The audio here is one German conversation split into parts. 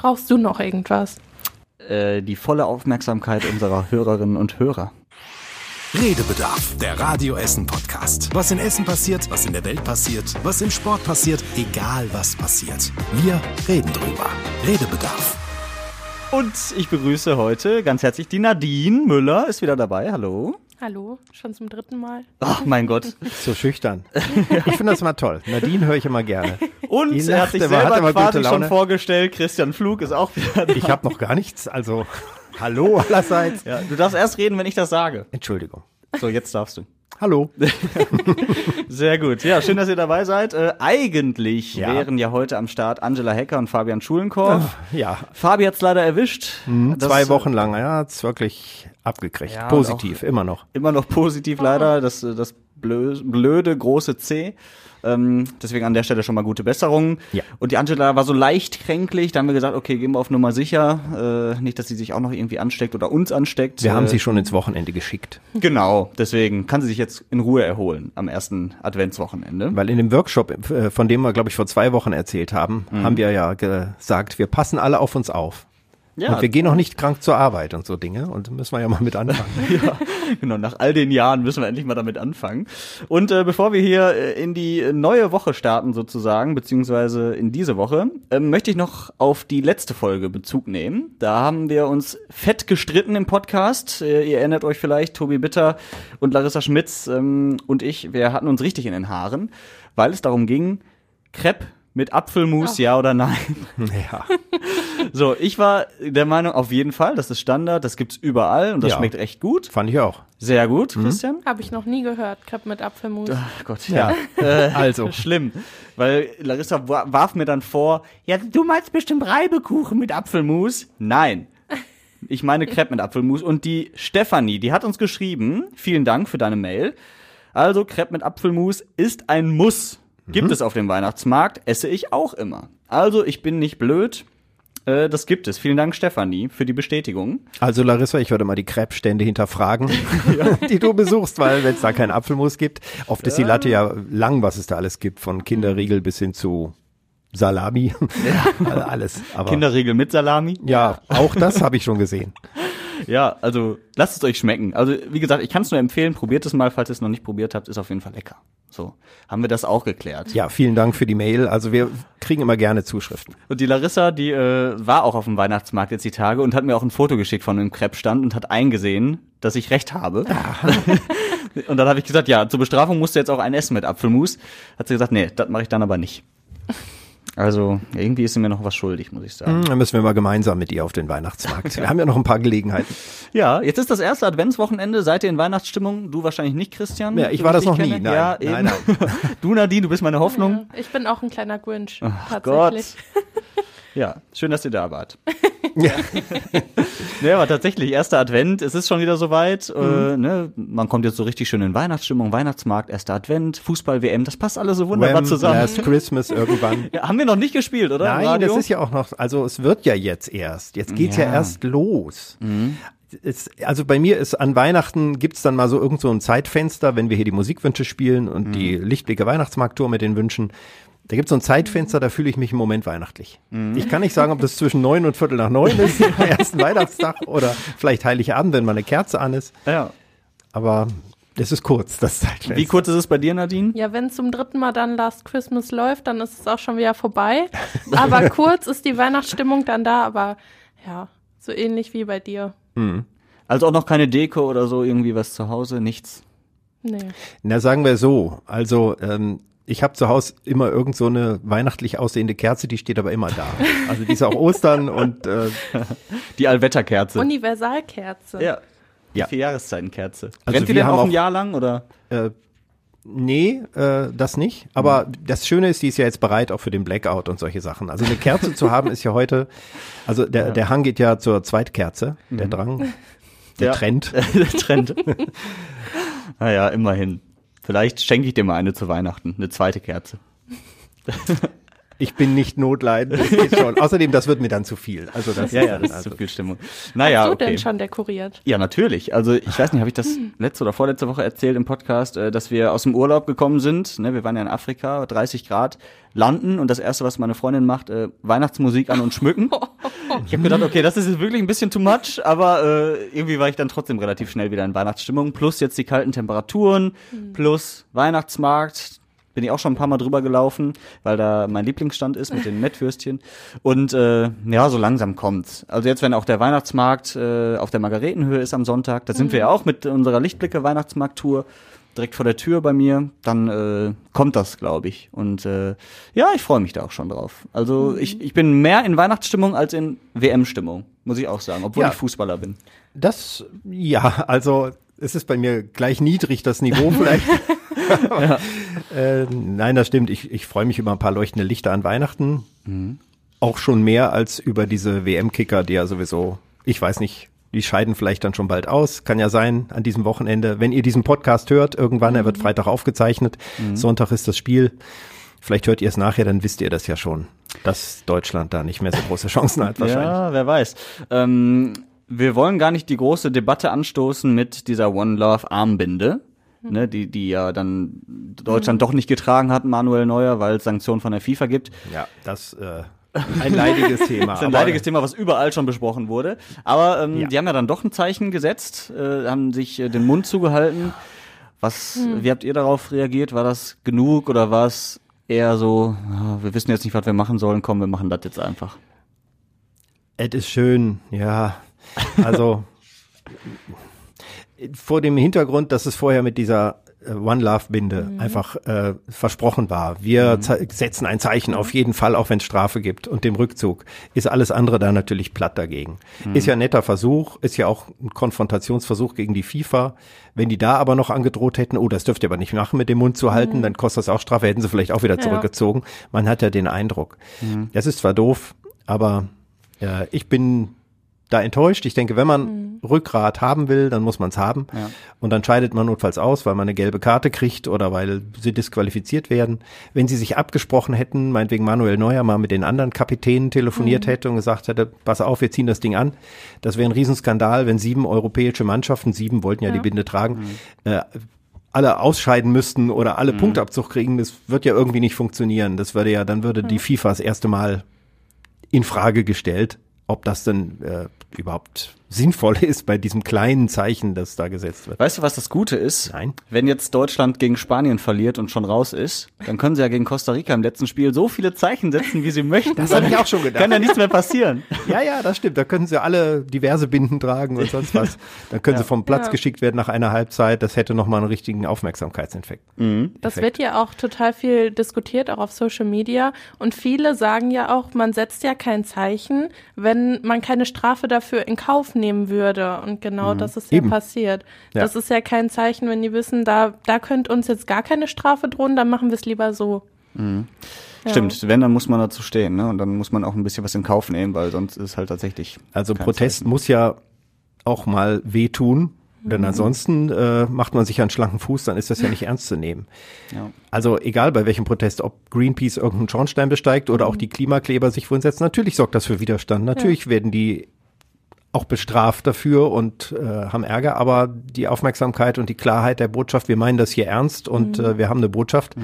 Brauchst du noch irgendwas? Äh, die volle Aufmerksamkeit unserer Hörerinnen und Hörer. Redebedarf, der Radio Essen Podcast. Was in Essen passiert, was in der Welt passiert, was im Sport passiert, egal was passiert. Wir reden drüber. Redebedarf. Und ich begrüße heute ganz herzlich die Nadine Müller, ist wieder dabei. Hallo. Hallo, schon zum dritten Mal. Ach mein Gott. So schüchtern. Ich finde das mal toll. Nadine höre ich immer gerne. Und Die er hat sich immer, hat selber immer gute quasi schon Laune. vorgestellt. Christian Flug ist auch wieder da. Ich habe noch gar nichts, also hallo allerseits. Ja, du darfst erst reden, wenn ich das sage. Entschuldigung. So, jetzt darfst du. Hallo. Sehr gut. Ja, schön, dass ihr dabei seid. Äh, eigentlich Ja. wären ja heute am Start Angela Hecker und Fabian Schulenkorf. Ja, Fabi hat's leider erwischt. Das, zwei Wochen lang, ja, hat's wirklich abgekriegt. Ja, Positiv, immer noch. Immer noch positiv leider, das, äh, das blö- blöde große C. Ähm, deswegen an der Stelle schon mal gute Besserung. Ja. Und die Angela war so leicht kränklich, da haben wir gesagt, okay, gehen wir auf Nummer sicher. Äh, nicht, dass sie sich auch noch irgendwie ansteckt oder uns ansteckt. Wir haben äh, sie schon ins Wochenende geschickt. Genau, deswegen kann sie sich jetzt in Ruhe erholen am ersten Adventswochenende. Weil in dem Workshop, äh, von dem wir, glaube ich, vor zwei Wochen erzählt haben, Mhm. haben wir ja gesagt, wir passen alle auf uns auf. Ja, Und wir gehen auch nicht krank zur Arbeit und so Dinge. Und müssen wir ja mal mit anfangen. ja, genau. Nach all den Jahren müssen wir endlich mal damit anfangen. Und äh, bevor wir hier äh, in die neue Woche starten sozusagen, beziehungsweise in diese Woche, ähm, möchte ich noch auf die letzte Folge Bezug nehmen. Da haben wir uns fett gestritten im Podcast. Äh, ihr erinnert euch vielleicht, Tobi Bitter und Larissa Schmitz ähm, und ich, wir hatten uns richtig in den Haaren, weil es darum ging, Crepe mit Apfelmus, ja oder nein? ja. So, ich war der Meinung, auf jeden Fall, das ist Standard, das gibt's überall und das Ja. schmeckt echt gut. Fand ich auch. Sehr gut, Christian. Habe ich noch nie gehört. Crepe mit Apfelmus. Ach Gott, ja. Ja. Äh, Also. Schlimm. Weil Larissa wa- warf mir dann vor, ja, du meinst bestimmt Reibekuchen mit Apfelmus? Nein. Ich meine Crepe mit Apfelmus. Und die Stefanie, die hat uns geschrieben, vielen Dank für deine Mail. Also, Crepe mit Apfelmus ist ein Muss. Gibt es auf dem Weihnachtsmarkt, esse ich auch immer. Also, ich bin nicht blöd. Äh, das gibt es. Vielen Dank, Stefanie, für die Bestätigung. Also Larissa, ich würde mal die Crepe-Stände hinterfragen, die du besuchst, weil wenn es da keinen Apfelmus gibt, oft ist die Latte ja lang, was es da alles gibt, von Kinderriegel bis hin zu Salami, Also alles. Aber Kinderriegel mit Salami. ja, auch das habe ich schon gesehen. Ja, also lasst es euch schmecken. Also wie gesagt, ich kann es nur empfehlen, probiert es mal, falls ihr es noch nicht probiert habt, ist auf jeden Fall lecker. So, haben wir das auch geklärt. Ja, vielen Dank für die Mail. Also wir kriegen immer gerne Zuschriften. Und die Larissa, die äh, war auch auf dem Weihnachtsmarkt jetzt die Tage und hat mir auch ein Foto geschickt von einem Crepe-Stand und hat eingesehen, dass ich recht habe. und dann habe ich gesagt, ja, zur Bestrafung musst du jetzt auch ein essen mit Apfelmus. Hat sie gesagt, nee, das mache ich dann aber nicht. Also irgendwie ist sie mir noch was schuldig, muss ich sagen. Dann müssen wir mal gemeinsam mit ihr auf den Weihnachtsmarkt. Wir haben ja noch ein paar Gelegenheiten. Ja, jetzt ist das erste Adventswochenende. Seid ihr in Weihnachtsstimmung? Du wahrscheinlich nicht, Christian. Ja, ich war das noch nie. kenne. Nein, ja, eben. nein, Du, Nadine, du bist meine Hoffnung. Ja, ich bin auch ein kleiner Grinch. Gott. tatsächlich. Ja, schön, dass ihr da wart. ja. ne, aber tatsächlich, erster Advent, es ist schon wieder soweit. Äh, ne? Man kommt jetzt so richtig schön in Weihnachtsstimmung, Weihnachtsmarkt, erster Advent, Fußball-WM, das passt alles so wunderbar Wham, zusammen. Last Christmas irgendwann. Ja, haben wir noch nicht gespielt, oder? Nein, das ist ja auch noch, also es wird ja jetzt erst. Jetzt geht's ja, Ja. erst los. Mhm. Es, also bei mir ist an Weihnachten gibt's dann mal so irgend so ein Zeitfenster, wenn wir hier die Musikwünsche spielen und die Mhm. Lichtblicke Weihnachtsmarkttour mit den Wünschen. Da gibt's so ein Zeitfenster, da fühle ich mich im Moment weihnachtlich. Mhm. Ich kann nicht sagen, ob das zwischen neun und Viertel nach neun ist, am ersten Weihnachtstag oder vielleicht Heiligabend, wenn mal eine Kerze an ist. ja. Aber das ist kurz, das Zeitfenster. Wie kurz ist es bei dir, Nadine? Ja, wenn zum dritten Mal dann Last Christmas läuft, dann ist es auch schon wieder vorbei. Aber kurz ist die Weihnachtsstimmung dann da, aber ja, so ähnlich wie bei dir. Also auch noch keine Deko oder so, irgendwie was zu Hause, nichts. Nee. Na, sagen wir so. Also, ähm, ich habe zu Hause immer irgend so eine weihnachtlich aussehende Kerze, die steht aber immer da. Also die ist auch Ostern und äh, Die Allwetterkerze. Universalkerze. ja. Die Ja. vier Jahreszeitenkerze. Also Brennt die denn auch ein Jahr lang oder? äh, nee, äh, das nicht. Aber das Schöne ist, die ist ja jetzt bereit auch für den Blackout und solche Sachen. Also eine Kerze zu haben ist ja heute, also der, der Hang geht ja zur Zweitkerze, der Drang, der Ja. Trend. Der Trend. naja, immerhin. Vielleicht schenke ich dir mal eine zu Weihnachten, eine zweite Kerze. Ich bin nicht notleidend, das geht schon. Außerdem, das wird mir dann zu viel. Also das Ja, ja, dann das ist also, zu viel Stimmung. Naja, Hast du okay. denn schon dekoriert? Ja, natürlich. Also ich weiß nicht, habe ich das letzte oder vorletzte Woche erzählt im Podcast, äh, dass wir aus dem Urlaub gekommen sind. Ne, wir waren ja in Afrika, 30 Grad, landen und das erste, was meine Freundin macht, äh, Weihnachtsmusik an und schmücken. Ich habe gedacht, okay, das ist jetzt wirklich ein bisschen too much, aber äh, irgendwie war ich dann trotzdem relativ schnell wieder in Weihnachtsstimmung. Plus jetzt die kalten Temperaturen, plus Weihnachtsmarkt. Bin ich auch schon ein paar Mal drüber gelaufen, weil da mein Lieblingsstand ist mit den Mettwürstchen. Und äh, ja, so langsam kommt's. Also jetzt, wenn auch der Weihnachtsmarkt äh, auf der Margaretenhöhe ist am Sonntag, da sind wir ja auch mit unserer Lichtblicke Weihnachtsmarkttour direkt vor der Tür bei mir, dann äh, kommt das, glaube ich. Und äh, ja, ich freue mich da auch schon drauf. Also ich, ich bin mehr in Weihnachtsstimmung als in WM-Stimmung, muss ich auch sagen, obwohl Ja. ich Fußballer bin. Das, ja, also es ist bei mir gleich niedrig, das Niveau vielleicht. Äh, nein, das stimmt. Ich, ich freue mich über ein paar leuchtende Lichter an Weihnachten. Auch schon mehr als über diese WM-Kicker, die ja sowieso, ich weiß nicht, die scheiden vielleicht dann schon bald aus. Kann ja sein, an diesem Wochenende. Wenn ihr diesen Podcast hört, irgendwann, er wird Freitag aufgezeichnet. Sonntag ist das Spiel. Vielleicht hört ihr es nachher, dann wisst ihr das ja schon, dass Deutschland da nicht mehr so große Chancen hat wahrscheinlich. Ja, wer weiß. Ähm, wir wollen gar nicht die große Debatte anstoßen mit dieser One Love Armbinde, ne, die, die ja dann Deutschland doch nicht getragen hat, Manuel Neuer, weil es Sanktionen von der FIFA gibt. Ja, das äh, ein leidiges Thema. Das ist ein leidiges Thema, was überall schon besprochen wurde. Aber ähm, Ja. die haben ja dann doch ein Zeichen gesetzt, äh, haben sich äh, den Mund zugehalten. Was, wie habt ihr darauf reagiert? War das genug oder war es eher so, wir wissen jetzt nicht, was wir machen sollen, komm, wir machen das jetzt einfach? Es ist schön, ja. Also vor dem Hintergrund, dass es vorher mit dieser äh, One Love Binde einfach äh, versprochen war. Wir ze- setzen ein Zeichen auf jeden Fall, auch wenn es Strafe gibt und dem Rückzug ist alles andere da natürlich platt dagegen. Ist ja ein netter Versuch, ist ja auch ein Konfrontationsversuch gegen die FIFA. Wenn die da aber noch angedroht hätten, oh, das dürft ihr aber nicht machen, mit dem Mund zu halten, dann kostet das auch Strafe, hätten sie vielleicht auch wieder Ja. zurückgezogen. Man hat ja den Eindruck. Das ist zwar doof, aber äh, ich bin da enttäuscht. Ich denke, wenn man Rückgrat haben will, dann muss man es haben. Ja. Und dann scheidet man notfalls aus, weil man eine gelbe Karte kriegt oder weil sie disqualifiziert werden. Wenn sie sich abgesprochen hätten, meinetwegen Manuel Neuer mal mit den anderen Kapitänen telefoniert hätte und gesagt hätte, pass auf, wir ziehen das Ding an. Das wäre ein Riesenskandal, wenn sieben europäische Mannschaften, sieben wollten ja, die Binde tragen, äh, alle ausscheiden müssten oder alle Punktabzug kriegen, das wird ja irgendwie nicht funktionieren. Das würde ja, dann würde die FIFA das erste Mal in Frage gestellt, ob das denn äh, überhaupt sinnvoll ist bei diesem kleinen Zeichen, das da gesetzt wird. Weißt du, was das Gute ist? Nein. Wenn jetzt Deutschland gegen Spanien verliert und schon raus ist, dann können sie ja gegen Costa Rica im letzten Spiel so viele Zeichen setzen, wie sie möchten. Das habe ich auch schon gedacht. Kann ja nichts mehr passieren. Ja, ja, das stimmt. Da können sie alle diverse Binden tragen und sonst was. Dann können sie vom Platz Ja. geschickt werden nach einer Halbzeit. Das hätte nochmal einen richtigen Aufmerksamkeitseffekt. Das Effekt. wird ja auch total viel diskutiert, auch auf Social Media. Und viele sagen ja auch, man setzt ja kein Zeichen, wenn man keine Strafe dafür in Kauf nehmen würde. Und genau das ist ja Eben. passiert. Ja. Das ist ja kein Zeichen, wenn die wissen, da, da könnte uns jetzt gar keine Strafe drohen, dann machen wir es lieber so. Ja. Stimmt, wenn, dann muss man dazu stehen, ne? Und dann muss man auch ein bisschen was in Kauf nehmen, weil sonst ist es halt tatsächlich. Also kein Protest Zeichen. muss ja auch mal wehtun. Denn ansonsten äh, macht man sich einen schlanken Fuß, dann ist das ja nicht ernst zu nehmen. Ja. Also egal bei welchem Protest, ob Greenpeace irgendeinen Schornstein besteigt oder auch die Klimakleber sich wohin setzen, natürlich sorgt das für Widerstand. Natürlich werden die auch bestraft dafür und äh, haben Ärger, aber die Aufmerksamkeit und die Klarheit der Botschaft, wir meinen das hier ernst und äh, wir haben eine Botschaft.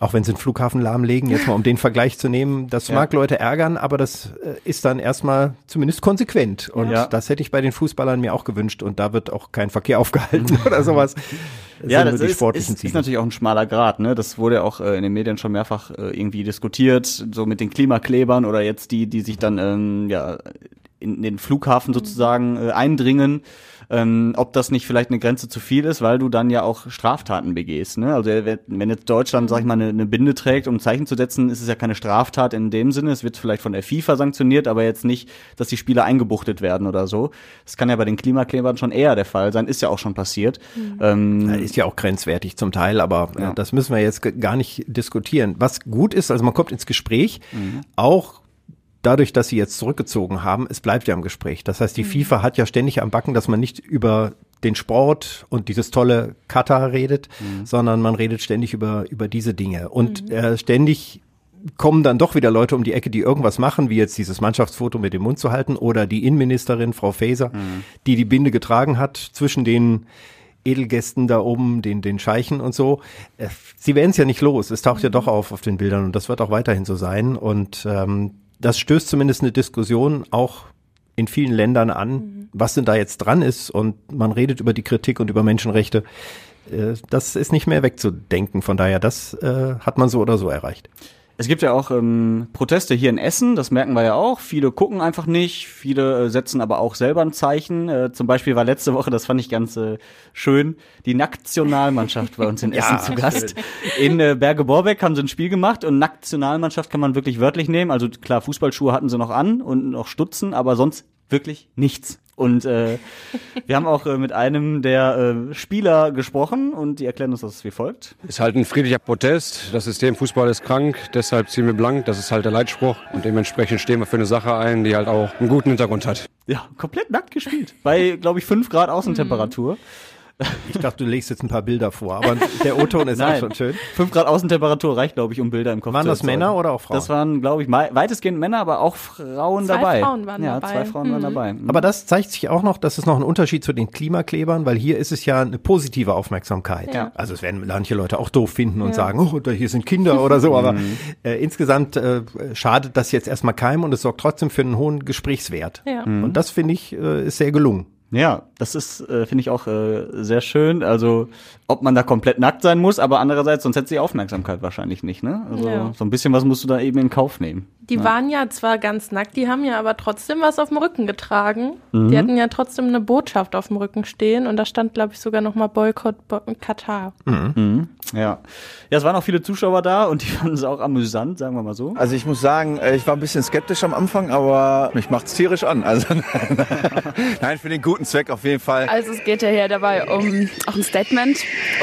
Auch wenn sie einen Flughafen lahmlegen, jetzt mal um den Vergleich zu nehmen, das Ja. mag Leute ärgern, aber das äh, ist dann erstmal zumindest konsequent. Und Ja. das hätte ich bei den Fußballern mir auch gewünscht und da wird auch kein Verkehr aufgehalten oder sowas. Ja, das nur die ist, ist, ist natürlich auch ein schmaler Grad, ne? Das wurde ja auch äh, in den Medien schon mehrfach äh, irgendwie diskutiert, so mit den Klimaklebern oder jetzt die, die sich dann ähm, ja in den Flughafen sozusagen äh, eindringen. Ähm, ob das nicht vielleicht eine Grenze zu viel ist, weil du dann ja auch Straftaten begehst. Ne? Also wenn wenn jetzt Deutschland, sag ich mal, eine, eine Binde trägt, um ein Zeichen zu setzen, ist es ja keine Straftat in dem Sinne. Es wird vielleicht von der FIFA sanktioniert, aber jetzt nicht, dass die Spieler eingebuchtet werden oder so. Das kann ja bei den Klimaklebern schon eher der Fall sein, ist ja auch schon passiert. Ähm, Ja, Ist ja auch grenzwertig zum Teil, aber Ja. äh, das müssen wir jetzt gar nicht diskutieren. Was gut ist, also man kommt ins Gespräch, Mhm. auch dadurch, dass sie jetzt zurückgezogen haben, es bleibt ja im Gespräch. Das heißt, die FIFA hat ja ständig am Backen, dass man nicht über den Sport und dieses tolle Katar redet, Mhm. sondern man redet ständig über, über diese Dinge. Und äh, ständig kommen dann doch wieder Leute um die Ecke, die irgendwas machen, wie jetzt dieses Mannschaftsfoto mit dem Mund zu halten oder die Innenministerin, Frau Faeser, mhm. die die Binde getragen hat zwischen den Edelgästen da oben, den, den Scheichen und so. Äh, sie werden es ja nicht los. Es taucht ja doch auf auf den Bildern und das wird auch weiterhin so sein. Und ähm, das stößt zumindest eine Diskussion auch in vielen Ländern an, mhm. was denn da jetzt dran ist. Und man redet über die Kritik und über Menschenrechte. Äh, das ist nicht mehr wegzudenken. Von daher, das äh, hat man so oder so erreicht. Es gibt ja auch ähm, Proteste hier in Essen, das merken wir ja auch. Viele gucken einfach nicht, viele äh, setzen aber auch selber ein Zeichen. Äh, zum Beispiel war letzte Woche, das fand ich ganz äh, schön, die Nationalmannschaft bei uns in Essen ja, zu Gast. In äh, Berge Borbeck haben sie ein Spiel gemacht und Nationalmannschaft kann man wirklich wörtlich nehmen. Also klar, Fußballschuhe hatten sie noch an und noch Stutzen, aber sonst wirklich nichts. Und äh, wir haben auch äh, mit einem der äh, Spieler gesprochen und die erklären uns das wie folgt. Ist halt ein friedlicher Protest. Das System Fußball ist krank, deshalb ziehen wir blank. Das ist halt der Leitspruch. Und dementsprechend stehen wir für eine Sache ein, die halt auch einen guten Hintergrund hat. Ja, komplett nackt gespielt. Bei, glaube ich, fünf Grad Außentemperatur. Ich dachte, du legst jetzt ein paar Bilder vor, aber der O-Ton ist auch schon schön. 5 Grad Außentemperatur reicht, glaube ich, um Bilder im Kopf Waren das Männer oder auch Frauen? Das waren, glaube ich, weitestgehend Männer, aber auch Frauen zwei dabei. Zwei Frauen waren ja, dabei. zwei Frauen mhm. waren dabei. Mhm. Aber das zeigt sich auch noch, dass es noch ein Unterschied zu den Klimaklebern, weil hier ist es ja eine positive Aufmerksamkeit. Ja. Also es werden manche Leute auch doof finden und ja. sagen, oh, da hier sind Kinder oder so, aber mhm. äh, insgesamt äh, schadet das jetzt erstmal keinem und es sorgt trotzdem für einen hohen Gesprächswert. Ja. Und das finde ich äh, ist sehr gelungen. Ja, das ist, äh, finde ich auch äh, sehr schön. Also, ob man da komplett nackt sein muss, aber andererseits, sonst hätte sie Aufmerksamkeit wahrscheinlich nicht, ne? Also, ja. so ein bisschen was musst du da eben in Kauf nehmen. Die ja. waren ja zwar ganz nackt, die haben ja aber trotzdem was auf dem Rücken getragen. Mhm. Die hatten ja trotzdem eine Botschaft auf dem Rücken stehen und da stand, glaube ich, sogar nochmal Boykott Bo Katar. Mhm. Mhm. Ja. Ja, es waren auch viele Zuschauer da und die fanden es auch amüsant, sagen wir mal so. Also ich muss sagen, äh, ich war ein bisschen skeptisch am Anfang, aber mich macht es tierisch an. Also nein, für den guten Zweck auf jeden Fall. Also es geht ja hier dabei um auch ein Statement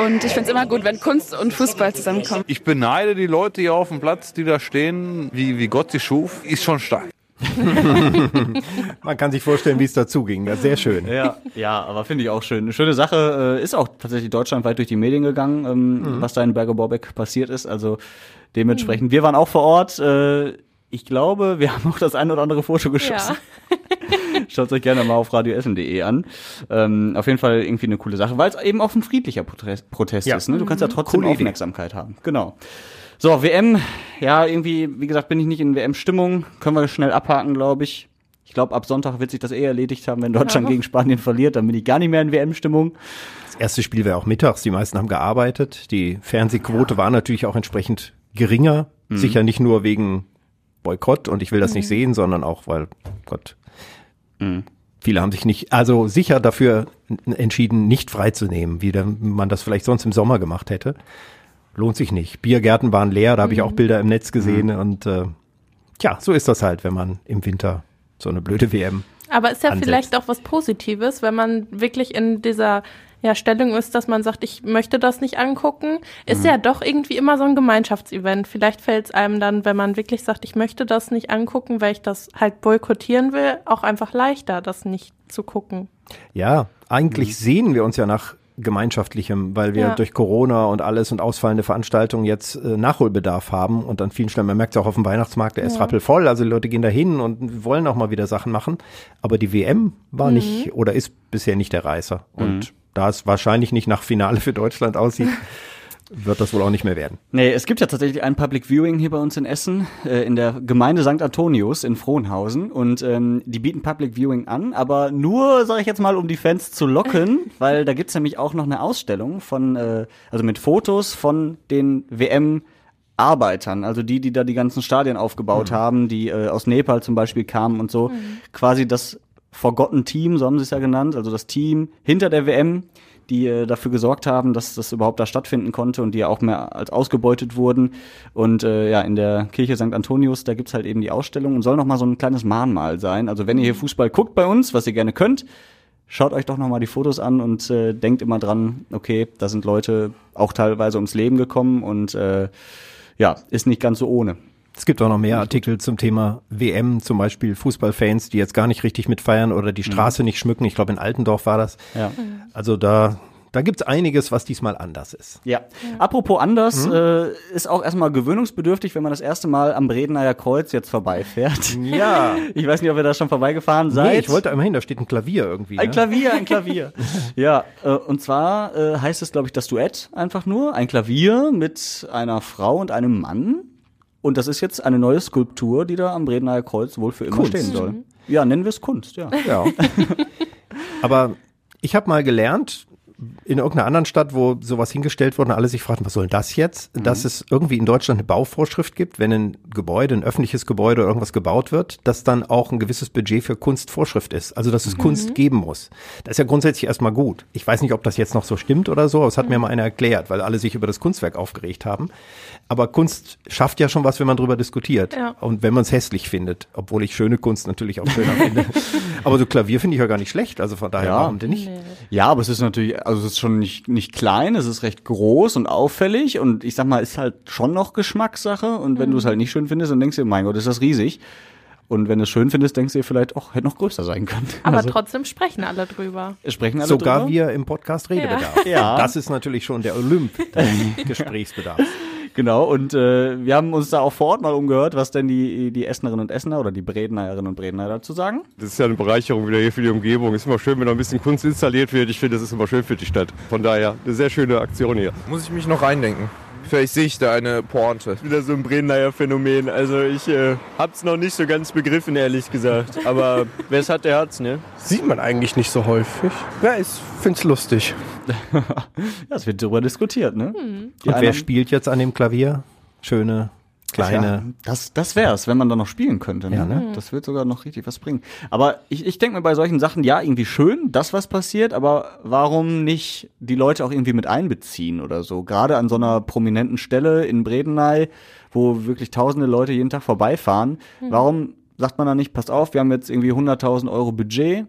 und ich finde es immer gut, wenn Kunst und Fußball zusammenkommen. Ich beneide die Leute hier auf dem Platz, die da stehen, wie, wie Gott sie schuf, ist schon stark. Man kann sich vorstellen, wie es dazu ging. Sehr schön. Ja, ja aber finde ich auch schön. Eine schöne Sache äh, ist auch tatsächlich deutschlandweit durch die Medien gegangen, ähm, mhm. was da in Berge Borbeck passiert ist. Also dementsprechend, mhm. wir waren auch vor Ort. Äh, ich glaube, wir haben auch das ein oder andere Foto geschossen. Ja. Schaut euch gerne mal auf radioessen.de an. Ähm, auf jeden Fall irgendwie eine coole Sache, weil es eben auch ein friedlicher Protest, Protest ja. ist. Ne? Du kannst ja mhm. trotzdem Coole Aufmerksamkeit Idee. haben. Genau. So, WM, ja, irgendwie, wie gesagt, bin ich nicht in WM-Stimmung. Können wir schnell abhaken, glaube ich. Ich glaube, ab Sonntag wird sich das eh erledigt haben, wenn Deutschland ja. gegen Spanien verliert. Dann bin ich gar nicht mehr in WM-Stimmung. Das erste Spiel wäre auch mittags. Die meisten haben gearbeitet. Die Fernsehquote ja. war natürlich auch entsprechend geringer. Mhm. Sicher nicht nur wegen Boykott und ich will das mhm. nicht sehen, sondern auch, weil, Gott, mhm. viele haben sich nicht, also sicher dafür entschieden, nicht freizunehmen, wie man das vielleicht sonst im Sommer gemacht hätte lohnt sich nicht. Biergärten waren leer, da habe ich auch mhm. Bilder im Netz gesehen mhm. und äh, tja, so ist das halt, wenn man im Winter so eine blöde WM. Aber ist ja ansetzt. vielleicht auch was Positives, wenn man wirklich in dieser ja, Stellung ist, dass man sagt, ich möchte das nicht angucken, ist mhm. ja doch irgendwie immer so ein Gemeinschaftsevent. Vielleicht fällt es einem dann, wenn man wirklich sagt, ich möchte das nicht angucken, weil ich das halt boykottieren will, auch einfach leichter, das nicht zu gucken. Ja, eigentlich mhm. sehen wir uns ja nach Gemeinschaftlichem, weil wir ja. durch Corona und alles und ausfallende Veranstaltungen jetzt äh, Nachholbedarf haben und an vielen Stellen, man merkt es auch auf dem Weihnachtsmarkt, der ja. ist rappelvoll, also die Leute gehen da hin und wollen auch mal wieder Sachen machen, aber die WM war mhm. nicht oder ist bisher nicht der Reißer und mhm. Da es wahrscheinlich nicht nach Finale für Deutschland aussieht, wird das wohl auch nicht mehr werden. Nee, es gibt ja tatsächlich ein Public Viewing hier bei uns in Essen, äh, in der Gemeinde St. Antonius in Frohnhausen. Und ähm, die bieten Public Viewing an, aber nur, sage ich jetzt mal, um die Fans zu locken, weil da gibt's nämlich auch noch eine Ausstellung von, äh, also mit Fotos von den WM- Arbeitern, also die, die da die ganzen Stadien aufgebaut mhm. haben, die äh, aus Nepal zum Beispiel kamen und so, mhm. quasi das Forgotten Team, so haben sie es ja genannt, also das Team hinter der WM, die äh, dafür gesorgt haben, dass das überhaupt da stattfinden konnte und die ja auch mehr als ausgebeutet wurden. Und äh, ja, in der Kirche St. Antonius, da gibt's halt eben die Ausstellung und soll noch mal so ein kleines Mahnmal sein. Also wenn ihr hier Fußball guckt bei uns, was ihr gerne könnt, schaut euch doch noch mal die Fotos an und äh, denkt immer dran, okay, da sind Leute auch teilweise ums Leben gekommen und äh, ja, ist nicht ganz so ohne. Es gibt auch noch mehr Artikel zum Thema WM, zum Beispiel Fußballfans, die jetzt gar nicht richtig mitfeiern oder die Straße mhm. nicht schmücken. Ich glaube, in Altendorf war das. Ja. Also da Da gibt's einiges, was diesmal anders ist. Ja. Apropos anders, äh, ist auch erstmal gewöhnungsbedürftig, wenn man das erste Mal am Bredener Kreuz jetzt vorbeifährt. Ja. Ich weiß nicht, ob ihr da schon vorbeigefahren seid. Nee, ich wollte immerhin, da steht ein Klavier irgendwie. Ein ne? Klavier, ein Klavier. ja, äh, und zwar äh, heißt es, glaube ich, das Duett einfach nur. Ein Klavier mit einer Frau und einem Mann. Und das ist jetzt eine neue Skulptur, die da am Bredener Kreuz wohl für immer Kunst. stehen soll. Ja, nennen wir es Kunst, ja. Ja. Aber ich habe mal gelernt, in irgendeiner anderen Stadt, wo sowas hingestellt wurde und alle sich fragten, was soll das jetzt? Mhm. Dass es irgendwie in Deutschland eine Bauvorschrift gibt, wenn ein Gebäude, ein öffentliches Gebäude oder irgendwas gebaut wird, dass dann auch ein gewisses Budget für Kunstvorschrift ist. Also, dass es Mhm. Kunst geben muss. Das ist ja grundsätzlich erstmal gut. Ich weiß nicht, ob das jetzt noch so stimmt oder so, aber es hat mir mal einer erklärt, weil alle sich über das Kunstwerk aufgeregt haben. Aber Kunst schafft ja schon was, wenn man drüber diskutiert. Ja. Und wenn man es hässlich findet, obwohl ich schöne Kunst natürlich auch schöner finde. Aber so Klavier finde ich ja gar nicht schlecht. Also von daher, Ja. warum denn nicht? Ja, aber es ist natürlich, also es ist schon nicht, nicht klein, es ist recht groß und auffällig und ich sag mal, ist halt schon noch Geschmackssache und wenn du es halt nicht schön findest, dann denkst du dir, mein Gott, ist das riesig. Und wenn du es schön findest, denkst du dir vielleicht, ach, hätte noch größer sein können. Aber also, trotzdem sprechen alle drüber. sprechen alle Sogar drüber? wir im Podcast Redebedarf. Ja. Das ist natürlich schon der Olymp des Gesprächsbedarfs. Genau, und äh, wir haben uns da auch vor Ort mal umgehört, was denn die, die Essenerinnen und Essener oder die Bredenerinnen und Bredener dazu sagen. Das ist ja eine Bereicherung wieder hier für die Umgebung. Ist immer schön, wenn noch ein bisschen Kunst installiert wird. Ich finde, das ist immer schön für die Stadt. Von daher, eine sehr schöne Aktion hier. Muss ich mich noch reindenken. Vielleicht sehe ich da eine Pointe. wieder so ein Bredener Phänomen. Also ich äh, hab's noch nicht so ganz begriffen, ehrlich gesagt. Aber wer es hat, der hat's, ne? Sieht man eigentlich nicht so häufig. Ja, ich find's lustig. Ja, es wird darüber diskutiert, ne? Die Und wer spielt jetzt an dem Klavier? Schöne, kleine. Ja, das, das wär's, wenn man da noch spielen könnte. Ne? Ja, ne? Das wird sogar noch richtig was bringen. Aber ich, ich denke mir bei solchen Sachen, ja, irgendwie schön, dass was passiert, aber warum nicht die Leute auch irgendwie mit einbeziehen oder so? Gerade an so einer prominenten Stelle in Bredeney, wo wirklich tausende Leute jeden Tag vorbeifahren. Warum sagt man da nicht, passt auf, wir haben jetzt irgendwie 100.000 Euro Budget,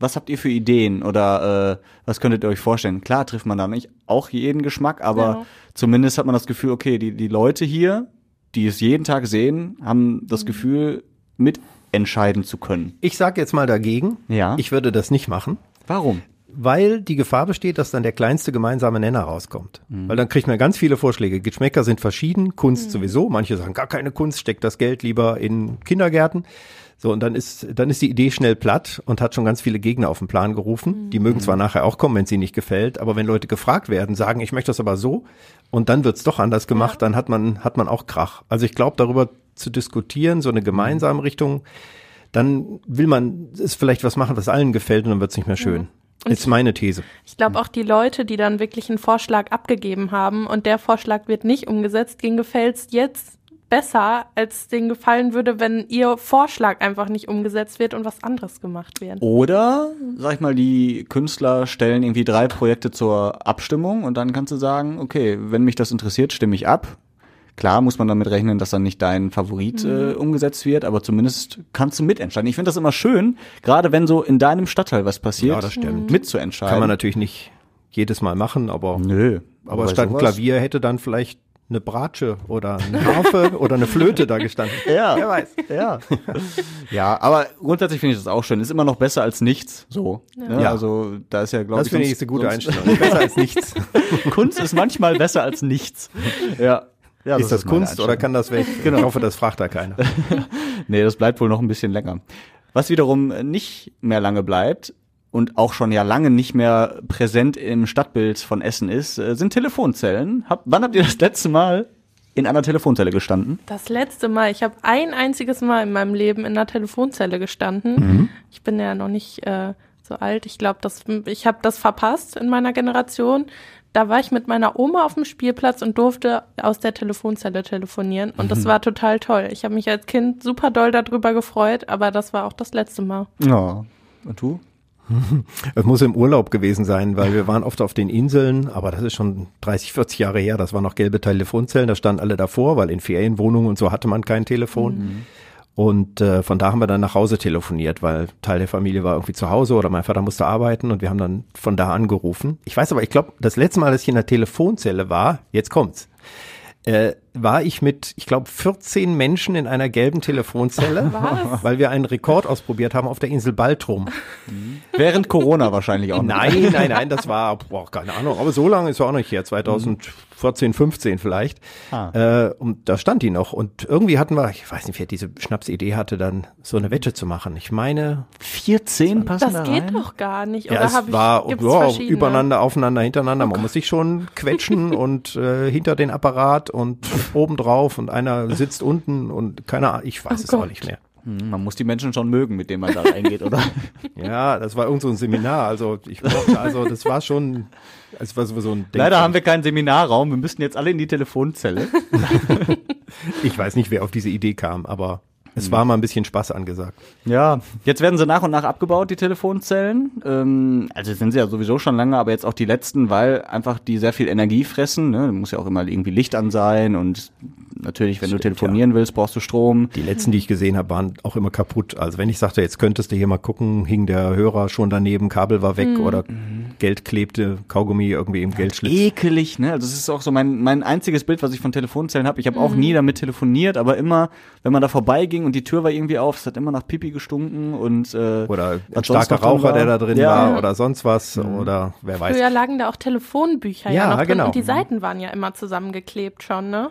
was habt ihr für Ideen oder äh, was könntet ihr euch vorstellen? Klar trifft man da nicht auch jeden Geschmack, aber Ja. zumindest hat man das Gefühl, okay, die, die Leute hier, die es jeden Tag sehen, haben das Gefühl, mitentscheiden zu können. Ich sage jetzt mal dagegen. Ja. Ich würde das nicht machen. Warum? Weil die Gefahr besteht, dass dann der kleinste gemeinsame Nenner rauskommt. Mhm. Weil dann kriegt man ganz viele Vorschläge. Geschmäcker sind verschieden, Kunst sowieso. Manche sagen, gar keine Kunst, steckt das Geld lieber in Kindergärten. So, und dann ist, dann ist die Idee schnell platt und hat schon ganz viele Gegner auf den Plan gerufen. Die mögen zwar nachher auch kommen, wenn es ihnen nicht gefällt, aber wenn Leute gefragt werden, sagen, ich möchte das aber so, und dann wird's doch anders gemacht, dann hat man, hat man auch Krach. Also ich glaube, darüber zu diskutieren, so eine gemeinsame Richtung, dann will man ist vielleicht was machen, was allen gefällt und dann wird's nicht mehr schön. Ist meine These. Ich glaube auch die Leute, die dann wirklich einen Vorschlag abgegeben haben und der Vorschlag wird nicht umgesetzt, denen gefällt's jetzt besser, als denen gefallen würde, wenn ihr Vorschlag einfach nicht umgesetzt wird und was anderes gemacht wird. Oder, sag ich mal, die Künstler stellen irgendwie drei Projekte zur Abstimmung und dann kannst du sagen, okay, wenn mich das interessiert, stimme ich ab. Klar muss man damit rechnen, dass dann nicht dein Favorit äh, umgesetzt wird, aber zumindest kannst du mitentscheiden. Ich finde das immer schön, gerade wenn so in deinem Stadtteil was passiert, Ja, das stimmt. mitzuentscheiden. Kann man natürlich nicht jedes Mal machen, aber, Nö. aber statt sowas- Klavier hätte dann vielleicht eine Bratsche oder eine Harfe oder eine Flöte da gestanden. Ja. Wer weiß. Ja. ja, aber grundsätzlich finde ich das auch schön. Ist immer noch besser als nichts. So. Ja. Ja. Also da ist ja, glaube Das ich. finde ich eine gute Einstellung. Besser als nichts. Kunst ist manchmal besser als nichts. Ja. ja ist das meine Kunst oder kann das weg? Genau. Ich hoffe, das fragt da keiner. Nee, das bleibt wohl noch ein bisschen länger. Was wiederum nicht mehr lange bleibt und auch schon ja lange nicht mehr präsent im Stadtbild von Essen ist, äh, sind Telefonzellen. Hab, wann habt ihr das letzte Mal in einer Telefonzelle gestanden? Das letzte Mal, ich habe ein einziges Mal in meinem Leben in einer Telefonzelle gestanden. Ich bin ja noch nicht äh, so alt. Ich glaube, ich habe das verpasst in meiner Generation. Da war ich mit meiner Oma auf dem Spielplatz und durfte aus der Telefonzelle telefonieren und das war total toll. Ich habe mich als Kind super doll darüber gefreut, aber das war auch das letzte Mal. Ja. Und du? Es muss im Urlaub gewesen sein, weil wir waren oft auf den Inseln, aber das ist schon 30, 40 Jahre her. Das waren noch gelbe Telefonzellen, da standen alle davor, weil in Ferienwohnungen und so hatte man kein Telefon. Und äh, von da haben wir dann nach Hause telefoniert, weil Teil der Familie war irgendwie zu Hause oder mein Vater musste arbeiten und wir haben dann von da angerufen. Ich weiß aber, ich glaube, das letzte Mal, dass ich in der Telefonzelle war, jetzt kommt's, äh, war ich mit, ich glaube, 14 Menschen in einer gelben Telefonzelle, weil wir einen Rekord ausprobiert haben auf der Insel Baltrum. Während Corona wahrscheinlich auch. noch. Nein, nein, nein, das war, boah, keine Ahnung, aber so lange ist er auch nicht her, 2014, 15 vielleicht. Ah. Äh, und da stand die noch und irgendwie hatten wir, ich weiß nicht, wer diese Schnapsidee hatte, dann so eine Wette zu machen. Ich meine, 14 passen Das da geht rein? doch gar nicht. ja, Oder es hab ich, war gibt's ja? Oh übereinander, aufeinander, hintereinander. Man muss sich schon quetschen und äh, hinter den Apparat und oben drauf und einer sitzt unten und keine Ahnung, ich weiß Oh es auch Gott. nicht mehr. Hm, Man muss die Menschen schon mögen, mit denen man da reingeht, oder? Ja, das war irgend so ein Seminar. Also ich brauchte, also das war schon, es war so ein Denk- Leider haben wir keinen Seminarraum. Wir müssten jetzt alle in die Telefonzelle. Ich weiß nicht, wer auf diese Idee kam, aber. Es war mal ein bisschen Spaß angesagt. Ja, jetzt werden sie nach und nach abgebaut, die Telefonzellen. Ähm, also sind sie ja sowieso schon lange, aber jetzt auch die letzten, weil einfach die sehr viel Energie fressen. Ne? Da muss ja auch immer irgendwie Licht an sein und natürlich, wenn du telefonieren willst, brauchst du Strom. Die letzten, die ich gesehen habe, waren auch immer kaputt. Also wenn ich sagte, jetzt könntest du hier mal gucken, hing der Hörer schon daneben, Kabel war weg oder Geld klebte, Kaugummi irgendwie im Geldschlitz. Ekelig, ne? Also das ist auch so mein, mein einziges Bild, was ich von Telefonzellen habe. Ich habe auch nie damit telefoniert, aber immer, wenn man da vorbeiging und die Tür war irgendwie auf, es hat immer nach Pipi gestunken und äh, Oder ein starker Raucher, war. der da drin Ja. Mhm. war oder sonst was oder wer weiß. Früher lagen da auch Telefonbücher ja, Ja, noch drin genau. und die Seiten waren ja immer zusammengeklebt schon, ne?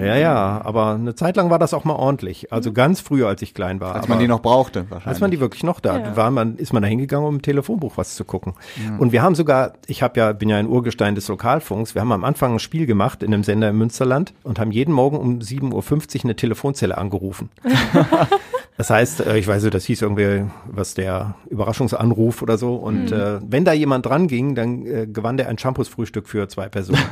Ja, ja, aber eine Zeit lang war das auch mal ordentlich. Also ganz früher, als ich klein war. Als man die noch brauchte, wahrscheinlich. Als man die wirklich noch da Ja. war, man, ist man da hingegangen, um im Telefonbuch was zu gucken. Und wir haben sogar, ich habe ja, bin ja ein Urgestein des Lokalfunks, wir haben am Anfang ein Spiel gemacht in einem Sender im Münsterland und haben jeden Morgen um 7.50 Uhr eine Telefonzelle angerufen. Das heißt, äh, ich weiß nicht, das hieß irgendwie, was der Überraschungsanruf oder so. Und äh, wenn da jemand dran ging, dann äh, gewann der ein Shampoos-Frühstück für zwei Personen.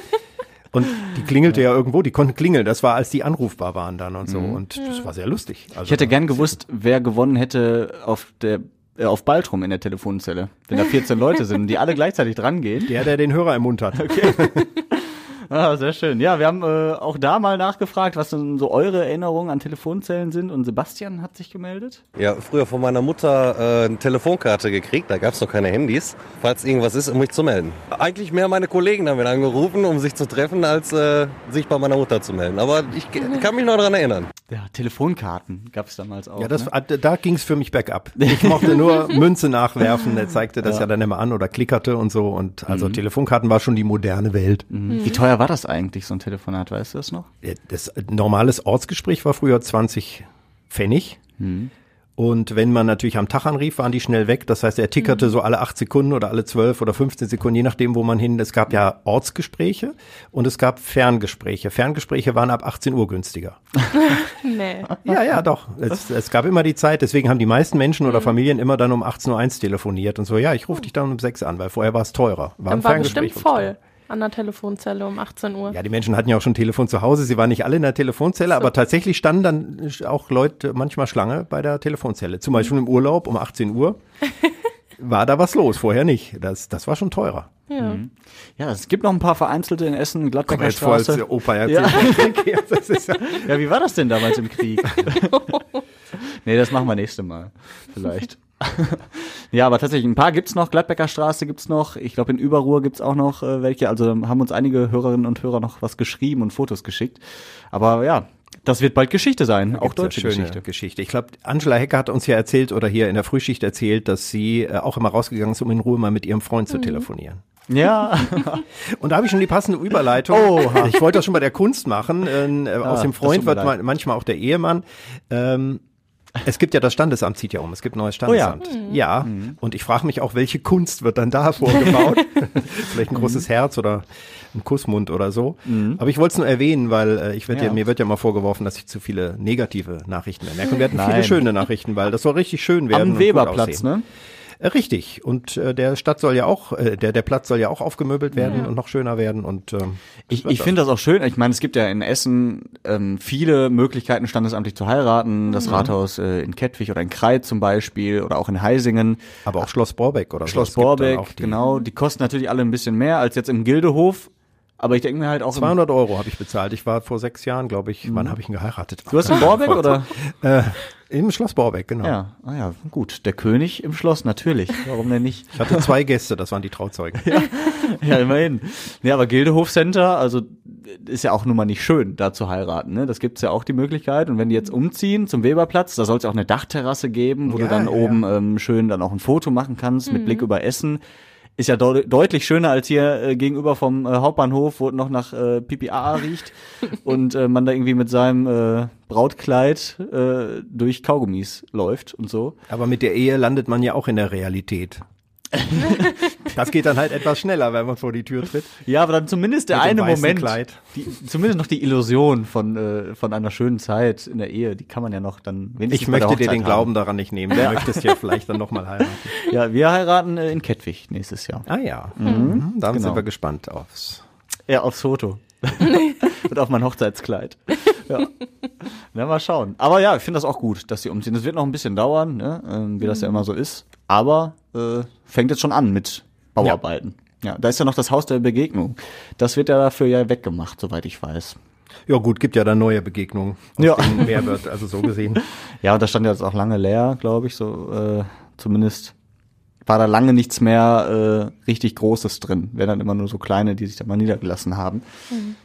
Und die klingelte ja irgendwo, die konnten klingeln. Das war, als die anrufbar waren dann und so. Und das war sehr lustig. Also, Ich hätte gern gewusst, wer gewonnen hätte auf der äh, auf Baltrum in der Telefonzelle. Wenn da 14 Leute sind und die alle gleichzeitig dran gehen. der, der den Hörer im Mund hat. Ah, sehr schön. Ja, wir haben äh, auch da mal nachgefragt, was denn so eure Erinnerungen an Telefonzellen sind. Und Sebastian hat sich gemeldet. Ja, früher von meiner Mutter äh, eine Telefonkarte gekriegt, da gab es noch keine Handys, falls irgendwas ist, um mich zu melden. Eigentlich mehr meine Kollegen damit angerufen, um sich zu treffen, als äh, sich bei meiner Mutter zu melden. Aber ich kann mich noch daran erinnern. Ja, Telefonkarten gab es damals auch. Ja, das, ne? da ging es für mich bergab. Ich mochte nur Münze nachwerfen, der zeigte das ja. dann immer an oder klickerte und so. Und also Telefonkarten war schon die moderne Welt. Mhm. Wie teuer war das eigentlich, so ein Telefonat, weißt du das noch? Das normales Ortsgespräch war früher 20 Pfennig. Und wenn man natürlich am Tag anrief, waren die schnell weg. Das heißt, er tickerte so alle acht Sekunden oder alle zwölf oder 15 Sekunden, je nachdem, wo man hin. Es gab ja Ortsgespräche und es gab Ferngespräche. Ferngespräche waren ab 18 Uhr günstiger. Nee. Ja, ja, doch. Es, es gab immer die Zeit, deswegen haben die meisten Menschen oder Familien immer dann um 18.01 Uhr telefoniert und so, ja, ich rufe dich dann um 6 an, weil vorher war es teurer. War ein Dann war bestimmt voll an der Telefonzelle um 18 Uhr. Ja, die Menschen hatten ja auch schon Telefon zu Hause. Sie waren nicht alle in der Telefonzelle, aber tatsächlich standen dann auch Leute manchmal Schlange bei der Telefonzelle. Zum Beispiel im Urlaub um 18 Uhr war da was los, vorher nicht. Das, das war schon teurer. Ja. Ja, es gibt noch ein paar vereinzelte in Essen, Komm Gladbecker jetzt vor, als Straße. Opa Ja. erzählt. Das ist ja Ja, wie war das denn damals im Krieg? nee, das machen wir nächste Mal. Vielleicht. ja, aber tatsächlich, ein paar gibt's noch. Gladbecker Straße gibt's noch. Ich glaube, in Überruhr gibt's auch noch äh, welche. Also haben uns einige Hörerinnen und Hörer noch was geschrieben und Fotos geschickt. Aber ja, das wird bald Geschichte sein. auch deutsche schöne Geschichte. Geschichte. Ich glaube, Angela Hecker hat uns ja erzählt oder hier in der Frühschicht erzählt, dass sie äh, auch immer rausgegangen ist, um in Ruhe mal mit ihrem Freund zu telefonieren. Ja. Und da habe ich schon die passende Überleitung. Oha. Ich wollte das schon bei der Kunst machen. Äh, aus Ah, dem das Freund wird man, manchmal auch der Ehemann. Ähm, es gibt ja das Standesamt, zieht ja um. Es gibt ein neues Standesamt. ja. Und ich frage mich auch, welche Kunst wird dann da vorgebaut? Vielleicht ein großes Herz oder ein Kussmund oder so. Aber ich wollte es nur erwähnen, weil äh, ich werd ja. Ja. mir wird ja mal vorgeworfen, dass ich zu viele negative Nachrichten bemerke. Und wir hatten viele Nein. schöne Nachrichten, weil das soll richtig schön werden. und Am Weberplatz, ne? Äh, Richtig. Und äh, der Stadt soll ja auch, äh, der, der Platz soll ja auch aufgemöbelt werden und noch schöner werden. Und ähm, Ich, ich finde das auch schön. Ich meine, es gibt ja in Essen ähm, viele Möglichkeiten, standesamtlich zu heiraten. Das Rathaus äh, in Kettwig oder in Kreit zum Beispiel oder auch in Heisingen. aber auch Schloss Borbeck oder so. Schloss gibt dann Borbeck, genau. Die kosten natürlich alle ein bisschen mehr als jetzt im Gildehof. Aber ich denke mir halt auch. im- 200 Euro habe ich bezahlt. Ich war vor sechs Jahren, glaube ich. Wann habe ich ihn geheiratet? Du hast in Borbeck oder? Äh, Im Schloss Borbeck, genau. Ja, ah ja, gut. Der König im Schloss, natürlich. Warum denn nicht? Ich hatte zwei Gäste, das waren die Trauzeugen. Ja, immerhin. Nee, aber Gildehof Center, also ist ja auch nun mal nicht schön, da zu heiraten. Ne? Das gibt's ja auch die Möglichkeit. Und wenn die jetzt umziehen zum Weberplatz, da soll es auch eine Dachterrasse geben, wo Ja, du dann ja, oben Ähm, schön dann auch ein Foto machen kannst mit Blick über Essen. Ist ja deut deutlich schöner als hier äh, gegenüber vom äh, Hauptbahnhof, wo es noch nach äh, PPA riecht und äh, man da irgendwie mit seinem äh, Brautkleid äh, durch Kaugummis läuft und so. Aber mit der Ehe landet man ja auch in der Realität. Das geht dann halt etwas schneller, wenn man vor die Tür tritt. Ja, aber dann zumindest der Mit eine Moment, die, zumindest noch die Illusion von, äh, von einer schönen Zeit in der Ehe, die kann man ja noch dann wenigstens Ich möchte dir den haben. Glauben daran nicht nehmen. Du möchtest ja vielleicht dann nochmal heiraten. Ja, wir heiraten äh, in Kettwig nächstes Jahr. Ah ja, mhm. dann Genau. sind wir gespannt aufs. Ja, aufs Foto. Und auf mein Hochzeitskleid. Ja. Na, mal schauen. Aber ja, ich finde das auch gut, dass sie umziehen. Das wird noch ein bisschen dauern, ne? ähm, wie das ja immer so ist. Aber äh, fängt jetzt schon an mit Bauarbeiten. Ja. da ist ja noch das Haus der Begegnung. Das wird ja dafür ja weggemacht, soweit ich weiß. Ja gut, gibt ja dann neue Begegnungen. aus Ja. denen Mehr wird, also so gesehen. Ja, und da stand ja jetzt auch lange leer, glaube ich, so äh, zumindest war da lange nichts mehr äh, richtig Großes drin. Wären dann immer nur so kleine, die sich dann mal niedergelassen haben.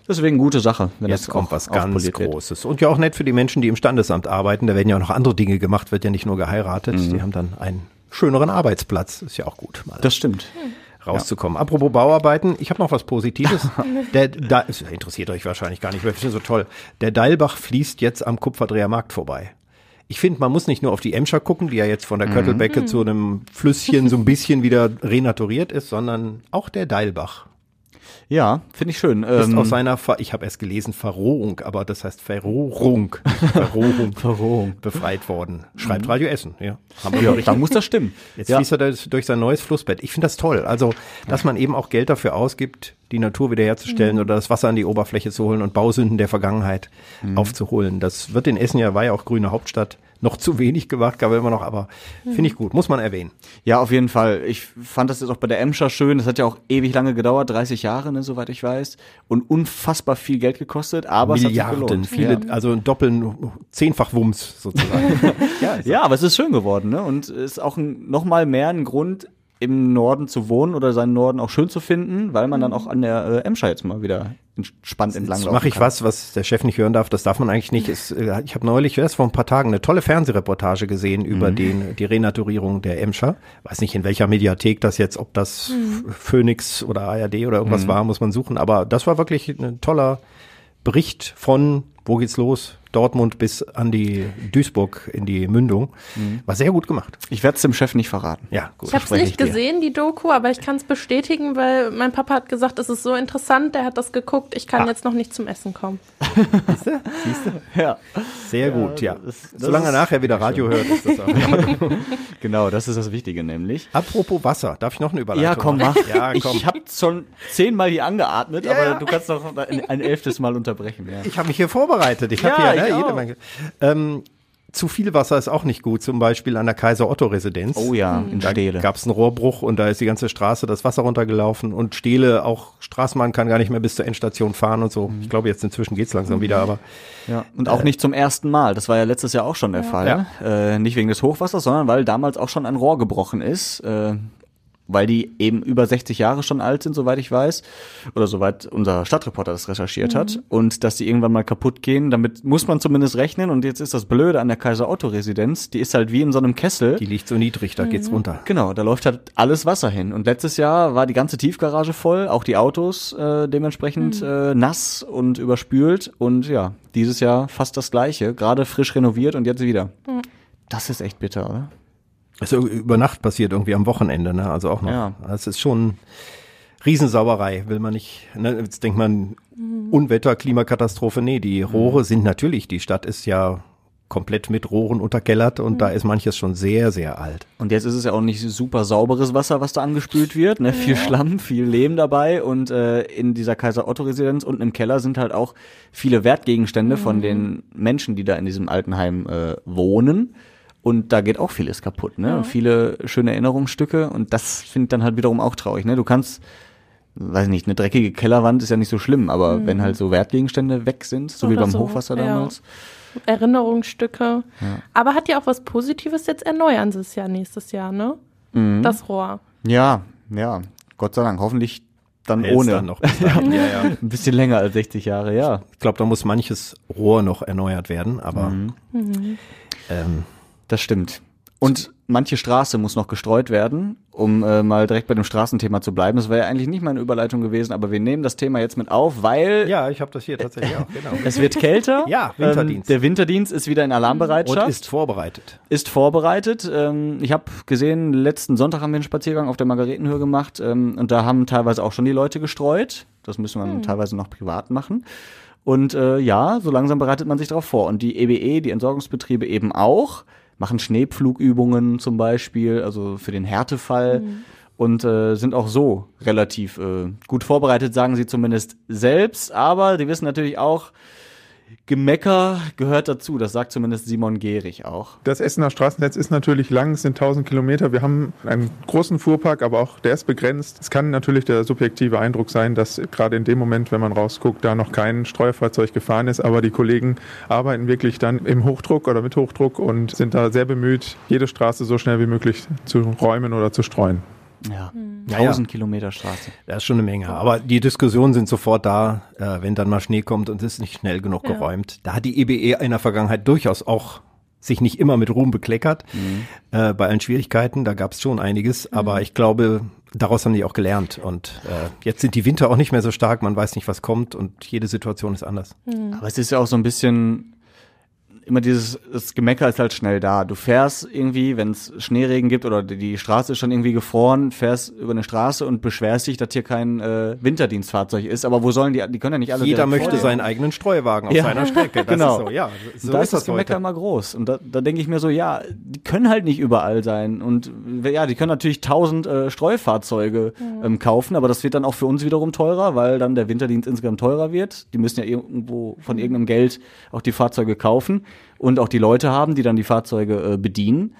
Deswegen gute Sache, wenn Jetzt das kommt was ganz aufpoliert wird. Großes. Und ja auch nett für die Menschen, die im Standesamt arbeiten. Da werden ja auch noch andere Dinge gemacht, wird ja nicht nur geheiratet. Die haben dann einen schöneren Arbeitsplatz. Ist ja auch gut, mal Das stimmt. rauszukommen. Apropos Bauarbeiten, ich habe noch was Positives. Der, da, es interessiert euch wahrscheinlich gar nicht, weil ich finde so toll. Der Deilbach fließt jetzt am Kupferdreher Markt vorbei. Ich finde, man muss nicht nur auf die Emscher gucken, die ja jetzt von der Köttelbecke zu einem Flüsschen so ein bisschen wieder renaturiert ist, sondern auch der Deilbach Ja, finde ich schön. ist Ähm, aus seiner, Ver ich habe erst gelesen Verrohung, aber das heißt Verrohung, Verrohung, Verrohung. befreit worden. Schreibt Radio Essen, ja. Haben ja, da muss das stimmen. Jetzt ja. fließt er durch, durch sein neues Flussbett. Ich finde das toll. Also, dass man eben auch Geld dafür ausgibt, die Natur wiederherzustellen oder das Wasser an die Oberfläche zu holen und Bausünden der Vergangenheit aufzuholen. Das wird in Essen ja, war ja auch grüne Hauptstadt, noch zu wenig gemacht, gab immer noch, aber finde ich gut, muss man erwähnen. Ja, auf jeden Fall. Ich fand das jetzt auch bei der Emscher schön. Das hat ja auch ewig lange gedauert, 30 Jahre, ne, soweit ich weiß. Und unfassbar viel Geld gekostet, aber es hat sich Milliarden, gelohnt. viele, Ja. also ein doppeln, zehnfach Wumms sozusagen. ja, Ja, aber es ist schön geworden, ne? Und es ist auch ein, noch mal mehr ein Grund, im Norden zu wohnen oder seinen Norden auch schön zu finden, weil man dann auch an der äh, Emscher jetzt mal wieder entspannt entlang Jetzt mache ich kann. was, was der Chef nicht hören darf. Das darf man eigentlich nicht. Es, äh, ich habe neulich, erst vor ein paar Tagen, eine tolle Fernsehreportage gesehen über Mhm. den, die Renaturierung der Emscher. Weiß nicht, in welcher Mediathek das jetzt, ob das Mhm. Phoenix oder ARD oder irgendwas war, muss man suchen. Aber das war wirklich ein toller Bericht von, wo geht's los? Dortmund bis an die Duisburg in die Mündung. Mhm. War sehr gut gemacht. Ich werde es dem Chef nicht verraten. Ja, gut. Ich habe es nicht dir. gesehen, die Doku, aber ich kann es bestätigen, weil mein Papa hat gesagt, es ist so interessant, der hat das geguckt, ich kann Ah. jetzt noch nicht zum Essen kommen. Siehst du? Siehst du? Ja, Sehr gut, ja. das- das Solange er nachher wieder Radio hört, ist das auch. genau, das ist das Wichtige nämlich. Apropos Wasser, darf ich noch eine Überleitung Ja, komm, mach. Ja, komm. Ich habe schon zehnmal hier angeatmet, Ja, aber du kannst noch ein, ein elftes Mal unterbrechen. Ja. Ich habe mich hier vorbereitet. Ich habe hier ich ne, jede. Menge. Ähm, zu viel Wasser ist auch nicht gut, zum Beispiel an der Kaiser-Otto-Residenz. Oh ja, in Da Stele. gab es einen Rohrbruch und da ist die ganze Straße das Wasser runtergelaufen und Stele, auch Straßenbahn kann gar nicht mehr bis zur Endstation fahren und so. Ich glaube, jetzt inzwischen geht's langsam wieder, aber Ja, und auch nicht zum ersten Mal. Das war ja letztes Jahr auch schon der Fall. Äh, nicht wegen des Hochwassers, sondern weil damals auch schon ein Rohr gebrochen ist. Äh, weil die eben über 60 Jahre schon alt sind, soweit ich weiß, oder soweit unser Stadtreporter das recherchiert hat, und dass die irgendwann mal kaputt gehen, damit muss man zumindest rechnen, und jetzt ist das Blöde an der Kaiser-Otto-Residenz, die ist halt wie in so einem Kessel. die liegt so niedrig, da geht's runter. Genau, da läuft halt alles Wasser hin. Und letztes Jahr war die ganze Tiefgarage voll, auch die Autos äh, dementsprechend äh, nass und überspült. Und ja, dieses Jahr fast das gleiche, gerade frisch renoviert und jetzt wieder. Das ist echt bitter, oder? Also über Nacht passiert irgendwie am Wochenende, ne? Also auch noch. Ja. Das ist schon Riesensauerei, will man nicht. Ne? Jetzt denkt man Unwetter, Klimakatastrophe. Nee, die Rohre sind natürlich, die Stadt ist ja komplett mit Rohren unterkellert und da ist manches schon sehr, sehr alt. Und jetzt ist es ja auch nicht super sauberes Wasser, was da angespült wird. Ne? Viel Schlamm, viel Lehm dabei. Und äh, in dieser Kaiser-Otto-Residenz unten im Keller sind halt auch viele Wertgegenstände von den Menschen, die da in diesem Altenheim äh, wohnen. Und da geht auch vieles kaputt, ne? Und viele schöne Erinnerungsstücke. Und das finde ich dann halt wiederum auch traurig, ne? Du kannst, weiß nicht, eine dreckige Kellerwand ist ja nicht so schlimm, aber wenn halt so Wertgegenstände weg sind, so wie Oder beim so, Hochwasser ja. damals. Erinnerungsstücke. Aber hat ja auch was Positives, jetzt erneuern sie es ja nächstes Jahr, ne? Mhm. Das Rohr. Ja, ja, Gott sei Dank. Hoffentlich dann Hält's ohne. dann noch ja, ja. Ein bisschen länger als 60 Jahre, ja. Ich glaube, da muss manches Rohr noch erneuert werden, aber Mhm. Mhm. ähm, Das stimmt. Und manche Straße muss noch gestreut werden, um äh, mal direkt bei dem Straßenthema zu bleiben. Das wäre ja eigentlich nicht meine Überleitung gewesen, aber wir nehmen das Thema jetzt mit auf, weil ja, ich habe das hier tatsächlich auch, genau. es wird kälter. Ja, Winterdienst. Ähm, der Winterdienst ist wieder in Alarmbereitschaft. Und ist vorbereitet. ist vorbereitet. Ähm, ich habe gesehen, letzten Sonntag haben wir einen Spaziergang auf der Margaretenhöhe gemacht ähm, und da haben teilweise auch schon die Leute gestreut. Das müssen wir teilweise noch privat machen. Und äh, ja, so langsam bereitet man sich darauf vor. Und die EBE, die Entsorgungsbetriebe eben auch, machen Schneepflugübungen zum Beispiel, also für den Härtefall. Und äh, sind auch so relativ äh, gut vorbereitet, sagen sie zumindest selbst. Aber die wissen natürlich auch, Gemecker gehört dazu. Das sagt zumindest Simon Gehrig auch. Das Essener Straßennetz ist natürlich lang, es sind 1000 Kilometer. Wir haben einen großen Fuhrpark, aber auch der ist begrenzt. Es kann natürlich der subjektive Eindruck sein, dass gerade in dem Moment, wenn man rausguckt, da noch kein Streufahrzeug gefahren ist. Aber die Kollegen arbeiten wirklich dann im Hochdruck oder mit Hochdruck und sind da sehr bemüht, jede Straße so schnell wie möglich zu räumen oder zu streuen. Ja, Ja, 1000 Kilometer Straße. Das ist schon eine Menge. Aber die Diskussionen sind sofort da, äh, wenn dann mal Schnee kommt und es ist nicht schnell genug Ja. geräumt. Da hat die EBE in der Vergangenheit durchaus auch sich nicht immer mit Ruhm bekleckert äh, bei allen Schwierigkeiten. Da gab es schon einiges, aber ich glaube, daraus haben die auch gelernt. Und äh, jetzt sind die Winter auch nicht mehr so stark, man weiß nicht, was kommt und jede Situation ist anders. Aber es ist ja auch so ein bisschen immer dieses, das Gemecker ist halt schnell da. Du fährst irgendwie, wenn es Schneeregen gibt oder die- Straße ist schon irgendwie gefroren, fährst über eine Straße und beschwerst dich, dass hier kein äh, Winterdienstfahrzeug ist. Aber wo sollen die, die können ja nicht alle Jeder möchte vor dir. seinen eigenen Streuwagen auf Ja. seiner Strecke. Das genau. ist so, ja, so da ist das das Gemecker heute. immer groß. Und da, da denke ich mir so, ja, die können halt nicht überall sein. Und ja, die können natürlich tausend äh, Streufahrzeuge ähm, kaufen, aber das wird dann auch für uns wiederum teurer, weil dann der Winterdienst insgesamt teurer wird. Die müssen ja irgendwo von irgendeinem Geld auch die Fahrzeuge kaufen und auch die Leute haben, die dann die Fahrzeuge äh, bedienen.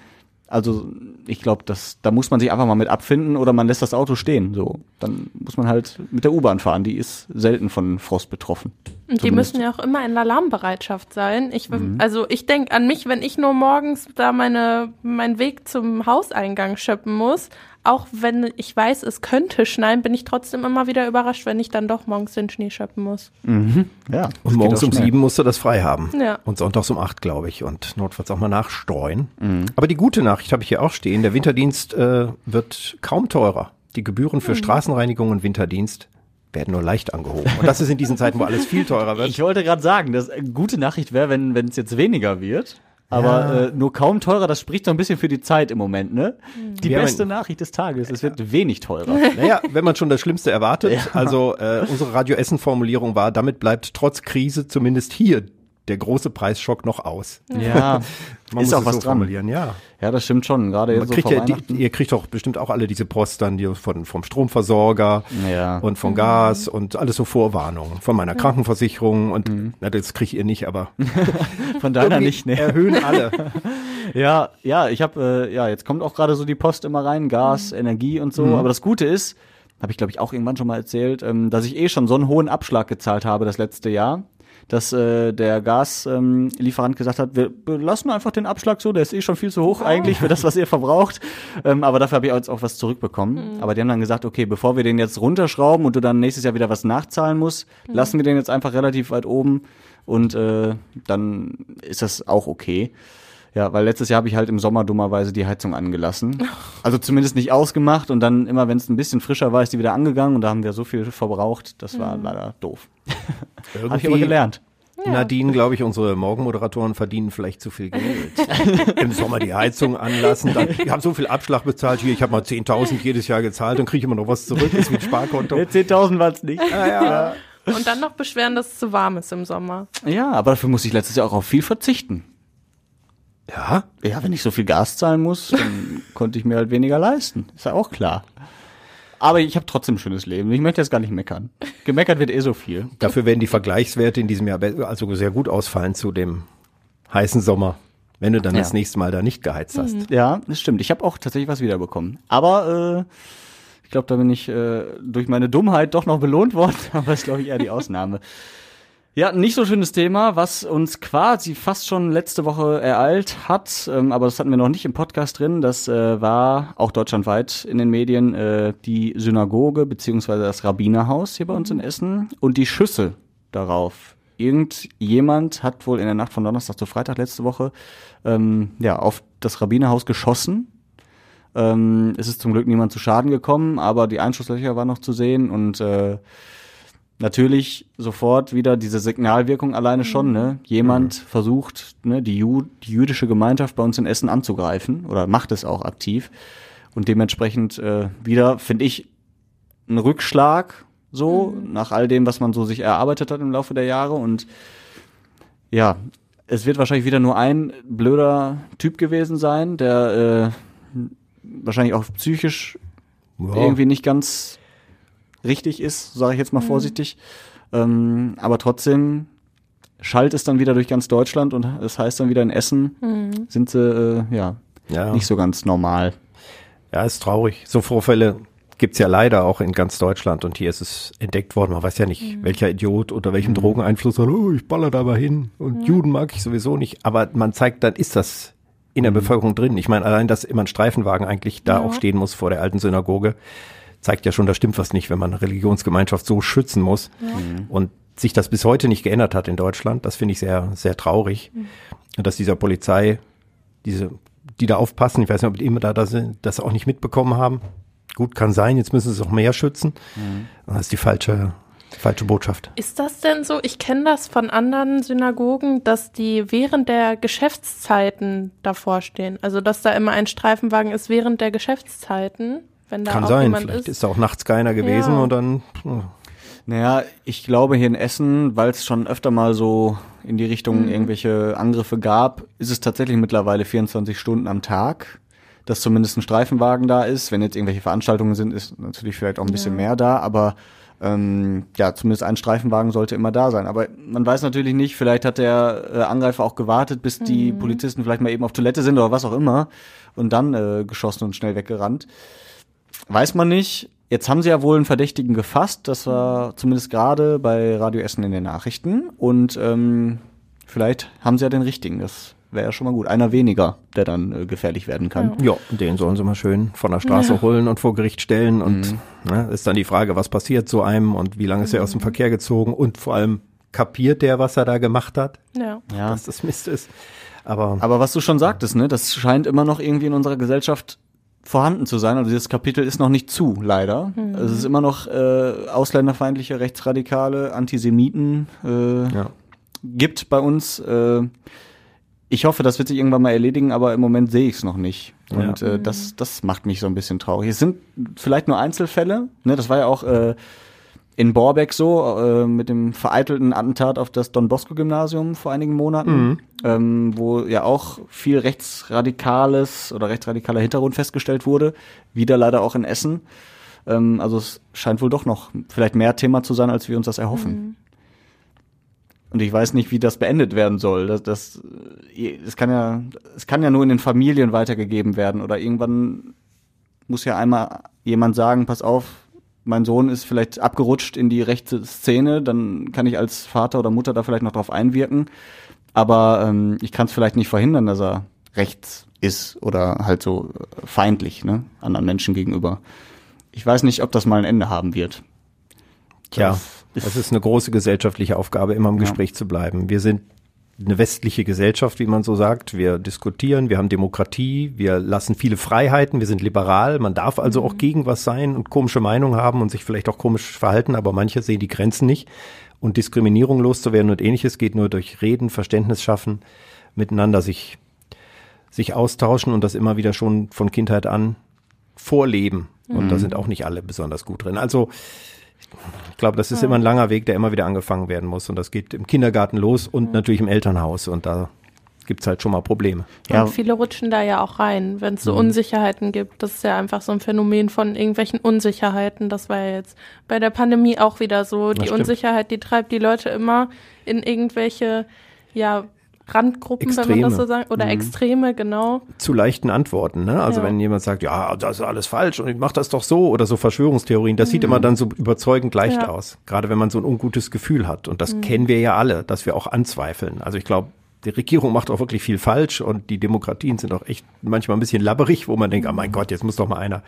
Also ich glaube, das da muss man sich einfach mal mit abfinden oder man lässt das Auto stehen. So, dann muss man halt mit der U-Bahn fahren. Die ist selten von Frost betroffen. Und die Zumindest. müssen ja auch immer in Alarmbereitschaft sein. Ich, Mhm. Also ich denke an mich, wenn ich nur morgens da meine, meinen Weg zum Hauseingang schöppen muss, auch wenn ich weiß, es könnte schneien, bin ich trotzdem immer wieder überrascht, wenn ich dann doch morgens den Schnee schöppen muss. Mhm. Ja. Und morgens um sieben musst du das frei haben. Ja. Und sonntags um acht, glaube ich. Und notfalls auch mal nachstreuen. Mhm. Aber die gute Nachricht habe ich hier auch stehen. Der Winterdienst äh, wird kaum teurer. Die Gebühren für Straßenreinigung und Winterdienst werden nur leicht angehoben. Und das ist in diesen Zeiten, wo alles viel teurer wird. Ich wollte gerade sagen, dass eine gute Nachricht wäre, wenn es jetzt weniger wird. Aber äh, nur kaum teurer, das spricht so ein bisschen für die Zeit im Moment, ne? Die Ja, beste wenn- Nachricht des Tages, es wird wenig teurer. Naja, wenn man schon das Schlimmste erwartet. Also äh, unsere Radio Essen-Formulierung war, damit bleibt trotz Krise zumindest hier der große Preisschock noch aus. Ja, Man ist muss auch es was so dran. formulieren, ja. Ja, das stimmt schon. Gerade Man jetzt so kriegt vor ja, die, ihr kriegt doch bestimmt auch alle diese Post dann die von, vom Stromversorger Ja. und von Gas und alles so Vorwarnungen von meiner Krankenversicherung und na, das kriegt ihr nicht, aber Von deiner nicht, ne? erhöhen alle. Ja, ja, ich habe, äh, ja, jetzt kommt auch gerade so die Post immer rein, Gas, Energie und so. Mhm. Aber das Gute ist, habe ich glaube ich auch irgendwann schon mal erzählt, ähm, dass ich eh schon so einen hohen Abschlag gezahlt habe das letzte Jahr, dass äh, der Gaslieferant ähm, gesagt hat, wir lassen einfach den Abschlag so, der ist eh schon viel zu hoch eigentlich für das, was ihr verbraucht. Ähm, aber dafür habe ich jetzt auch was zurückbekommen. Aber die haben dann gesagt, okay, bevor wir den jetzt runterschrauben und du dann nächstes Jahr wieder was nachzahlen musst, lassen wir den jetzt einfach relativ weit oben und äh, dann ist das auch okay. Ja, weil letztes Jahr habe ich halt im Sommer dummerweise die Heizung angelassen. Also zumindest nicht ausgemacht und dann immer, wenn es ein bisschen frischer war, ist die wieder angegangen und da haben wir so viel verbraucht. Das war leider doof. Habe ich aber gelernt. Nadine, glaube ich, unsere Morgenmoderatoren verdienen vielleicht zu viel Geld. Im Sommer die Heizung anlassen, dann, die haben so viel Abschlag bezahlt, hier, ich habe mal 10.000 jedes Jahr gezahlt, dann kriege ich immer noch was zurück, ist wie ein Sparkonto. 10.000 war es nicht. Ja, ja. Und dann noch beschweren, dass es zu warm ist im Sommer. Ja, aber dafür muss ich letztes Jahr auch auf viel verzichten. Ja? Ja, wenn ich so viel Gas zahlen muss, dann konnte ich mir halt weniger leisten. Ist ja auch klar. Aber ich habe trotzdem ein schönes Leben. Ich möchte jetzt gar nicht meckern. Gemeckert wird eh so viel. Dafür werden die Vergleichswerte in diesem Jahr also sehr gut ausfallen zu dem heißen Sommer, wenn du dann Ja. das nächste Mal da nicht geheizt hast. Ja, das stimmt. Ich habe auch tatsächlich was wiederbekommen. Aber äh, ich glaube, da bin ich äh, durch meine Dummheit doch noch belohnt worden. Aber das ist, glaube ich, eher die Ausnahme. Ja, nicht so schönes Thema, was uns quasi fast schon letzte Woche ereilt hat, ähm, aber das hatten wir noch nicht im Podcast drin. Das äh, war auch deutschlandweit in den Medien äh, die Synagoge beziehungsweise das Rabbinerhaus hier bei uns in Essen und die Schüsse darauf. Irgendjemand hat wohl in der Nacht von Donnerstag zu Freitag letzte Woche ähm, ja auf das Rabbinerhaus geschossen. Ähm, es ist zum Glück niemand zu Schaden gekommen, aber die Einschusslöcher waren noch zu sehen und äh, natürlich sofort wieder diese Signalwirkung alleine schon, ne? Jemand versucht, ne, die, Ju die jüdische Gemeinschaft bei uns in Essen anzugreifen oder macht es auch aktiv. Und dementsprechend äh, wieder, finde ich, ein Rückschlag so, nach all dem, was man so sich erarbeitet hat im Laufe der Jahre. Und ja, es wird wahrscheinlich wieder nur ein blöder Typ gewesen sein, der äh, wahrscheinlich auch psychisch Ja. irgendwie nicht ganz richtig ist, sage ich jetzt mal vorsichtig. Ähm, aber trotzdem schallt es dann wieder durch ganz Deutschland und es heißt dann wieder in Essen Mhm. sind sie äh, ja, Ja. nicht so ganz normal. Ja, ist traurig. So Vorfälle gibt's ja leider auch in ganz Deutschland und hier ist es entdeckt worden. Man weiß ja nicht, welcher Idiot unter welchem Drogeneinfluss sagt, oh, ich baller da mal hin und Juden mag ich sowieso nicht. Aber man zeigt, dann ist das in der Bevölkerung drin. Ich meine, allein, dass immer ein Streifenwagen eigentlich da Ja. auch stehen muss vor der alten Synagoge, zeigt ja schon, da stimmt was nicht, wenn man eine Religionsgemeinschaft so schützen muss. Und sich das bis heute nicht geändert hat in Deutschland, das finde ich sehr, sehr traurig. Und dass dieser Polizei, diese, die da aufpassen, ich weiß nicht, ob die immer da, da sind, das auch nicht mitbekommen haben. Gut, kann sein, jetzt müssen sie es auch mehr schützen. Das ist die falsche, die falsche Botschaft. Ist das denn so? Ich kenne das von anderen Synagogen, dass die während der Geschäftszeiten davor stehen. Also dass da immer ein Streifenwagen ist während der Geschäftszeiten, wenn da Kann auch sein, jemand vielleicht ist. ist da auch nachts keiner gewesen Ja. und dann, hm, Naja, ich glaube hier in Essen, weil es schon öfter mal so in die Richtung Mhm. irgendwelche Angriffe gab, ist es tatsächlich mittlerweile 24 Stunden am Tag, dass zumindest ein Streifenwagen da ist. Wenn jetzt irgendwelche Veranstaltungen sind, ist natürlich vielleicht auch ein bisschen Ja. mehr da, aber ähm, ja, zumindest ein Streifenwagen sollte immer da sein. Aber man weiß natürlich nicht, vielleicht hat der äh, Angreifer auch gewartet, bis die Mhm. Polizisten vielleicht mal eben auf Toilette sind oder was auch immer und dann äh, geschossen und schnell weggerannt. Weiß man nicht. Jetzt haben sie ja wohl einen Verdächtigen gefasst. Das war zumindest gerade bei Radio Essen in den Nachrichten. Und ähm, vielleicht haben sie ja den richtigen. Das wäre ja schon mal gut. Einer weniger, der dann äh, gefährlich werden kann. ja, den sollen sie mal schön von der Straße Ja. holen und vor Gericht stellen. Und Mhm. ne, ist dann die Frage, was passiert so einem und wie lange ist er aus dem Verkehr gezogen und vor allem kapiert der, was er da gemacht hat, Ja. Ja. dass das Mist ist. Aber, Aber was du schon sagtest, ne, das scheint immer noch irgendwie in unserer Gesellschaft vorhanden zu sein. Also dieses Kapitel ist noch nicht zu, leider. Also es ist immer noch äh, ausländerfeindliche, rechtsradikale, Antisemiten äh, Ja. gibt bei uns. Äh, ich hoffe, das wird sich irgendwann mal erledigen, aber im Moment sehe ich es noch nicht. Und äh, das, das macht mich so ein bisschen traurig. Es sind vielleicht nur Einzelfälle. Ne? Das war ja auch äh, in Borbeck so, äh, mit dem vereitelten Attentat auf das Don Bosco Gymnasium vor einigen Monaten, ähm, wo ja auch viel rechtsradikales oder rechtsradikaler Hintergrund festgestellt wurde. Wieder leider auch in Essen. Ähm, also es scheint wohl doch noch vielleicht mehr Thema zu sein, als wir uns das erhoffen. Und ich weiß nicht, wie das beendet werden soll. Das, das, äh, es kann ja, es kann ja nur in den Familien weitergegeben werden oder irgendwann muss ja einmal jemand sagen, pass auf, mein Sohn ist vielleicht abgerutscht in die rechte Szene, dann kann ich als Vater oder Mutter da vielleicht noch drauf einwirken. Aber ähm, ich kann es vielleicht nicht verhindern, dass er rechts ist oder halt so äh, feindlich, ne, anderen Menschen gegenüber. Ich weiß nicht, ob das mal ein Ende haben wird. Tja, Das das ist eine große gesellschaftliche Aufgabe, immer im Ja. Gespräch zu bleiben. Wir sind eine westliche Gesellschaft, wie man so sagt. Wir diskutieren, wir haben Demokratie, wir lassen viele Freiheiten, wir sind liberal. Man darf also auch gegen was sein und komische Meinungen haben und sich vielleicht auch komisch verhalten, aber manche sehen die Grenzen nicht. Und Diskriminierung loszuwerden und ähnliches geht nur durch Reden, Verständnis schaffen, miteinander sich, sich austauschen und das immer wieder schon von Kindheit an vorleben. Und da sind auch nicht alle besonders gut drin. Also ich glaube, das ist immer ein langer Weg, der immer wieder angefangen werden muss. Und das geht im Kindergarten los und natürlich im Elternhaus. Und da gibt's halt schon mal Probleme. Ja. Und viele rutschen da ja auch rein, wenn es so Mhm. Unsicherheiten gibt. Das ist ja einfach so ein Phänomen von irgendwelchen Unsicherheiten. Das war ja jetzt bei der Pandemie auch wieder so. Die. Unsicherheit, die treibt die Leute immer in irgendwelche, ja, Randgruppen, wenn man Extreme. das so sagt, oder Mhm. Extreme, genau. zu leichten Antworten. Ne? Also Ja. wenn jemand sagt, ja, das ist alles falsch und ich mache das doch so oder so Verschwörungstheorien, das sieht immer dann so überzeugend leicht Ja. aus. Gerade wenn man so ein ungutes Gefühl hat. Und das Mhm. kennen wir ja alle, dass wir auch anzweifeln. Also ich glaube, die Regierung macht auch wirklich viel falsch und die Demokratien sind auch echt manchmal ein bisschen labberig, wo man denkt, oh mein Gott, jetzt muss doch mal einer.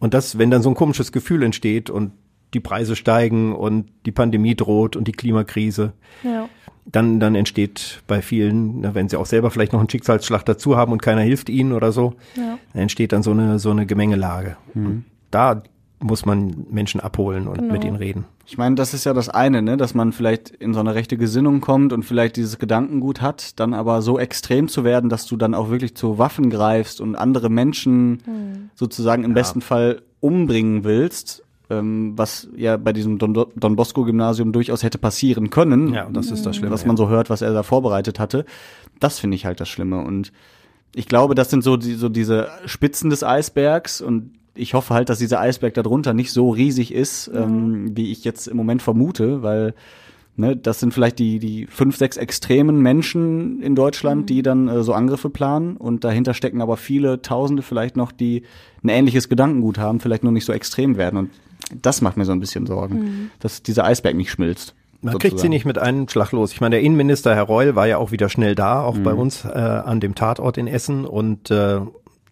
Und das, wenn dann so ein komisches Gefühl entsteht und die Preise steigen und die Pandemie droht und die Klimakrise, Ja. Dann, dann entsteht bei vielen, na, wenn sie auch selber vielleicht noch einen Schicksalsschlag dazu haben und keiner hilft ihnen oder so, Ja. dann entsteht dann so eine, so eine Gemengelage. Und da muss man Menschen abholen und Genau. mit ihnen reden. Ich meine, das ist ja das eine, ne, dass man vielleicht in so eine rechte Gesinnung kommt und vielleicht dieses Gedankengut hat, dann aber so extrem zu werden, dass du dann auch wirklich zu Waffen greifst und andere Menschen Hm. sozusagen im besten Fall umbringen willst, was ja bei diesem Don, Don Bosco Gymnasium durchaus hätte passieren können. Ja, das ist das Schlimme, Was man so hört, was er da vorbereitet hatte. Das finde ich halt das Schlimme. Und ich glaube, das sind so, die, so diese Spitzen des Eisbergs. Und ich hoffe halt, dass dieser Eisberg darunter nicht so riesig ist, ähm, wie ich jetzt im Moment vermute, weil ne, das sind vielleicht die, die fünf, sechs extremen Menschen in Deutschland, die dann äh, so Angriffe planen. Und dahinter stecken aber viele Tausende vielleicht noch, die ein ähnliches Gedankengut haben, vielleicht nur nicht so extrem werden. Und das macht mir so ein bisschen Sorgen, Mhm. dass dieser Eisberg nicht schmilzt. Man kriegt sie nicht mit einem Schlag los. Ich meine, der Innenminister Herr Reul war ja auch wieder schnell da, auch bei Mhm. uns äh, an dem Tatort in Essen und äh,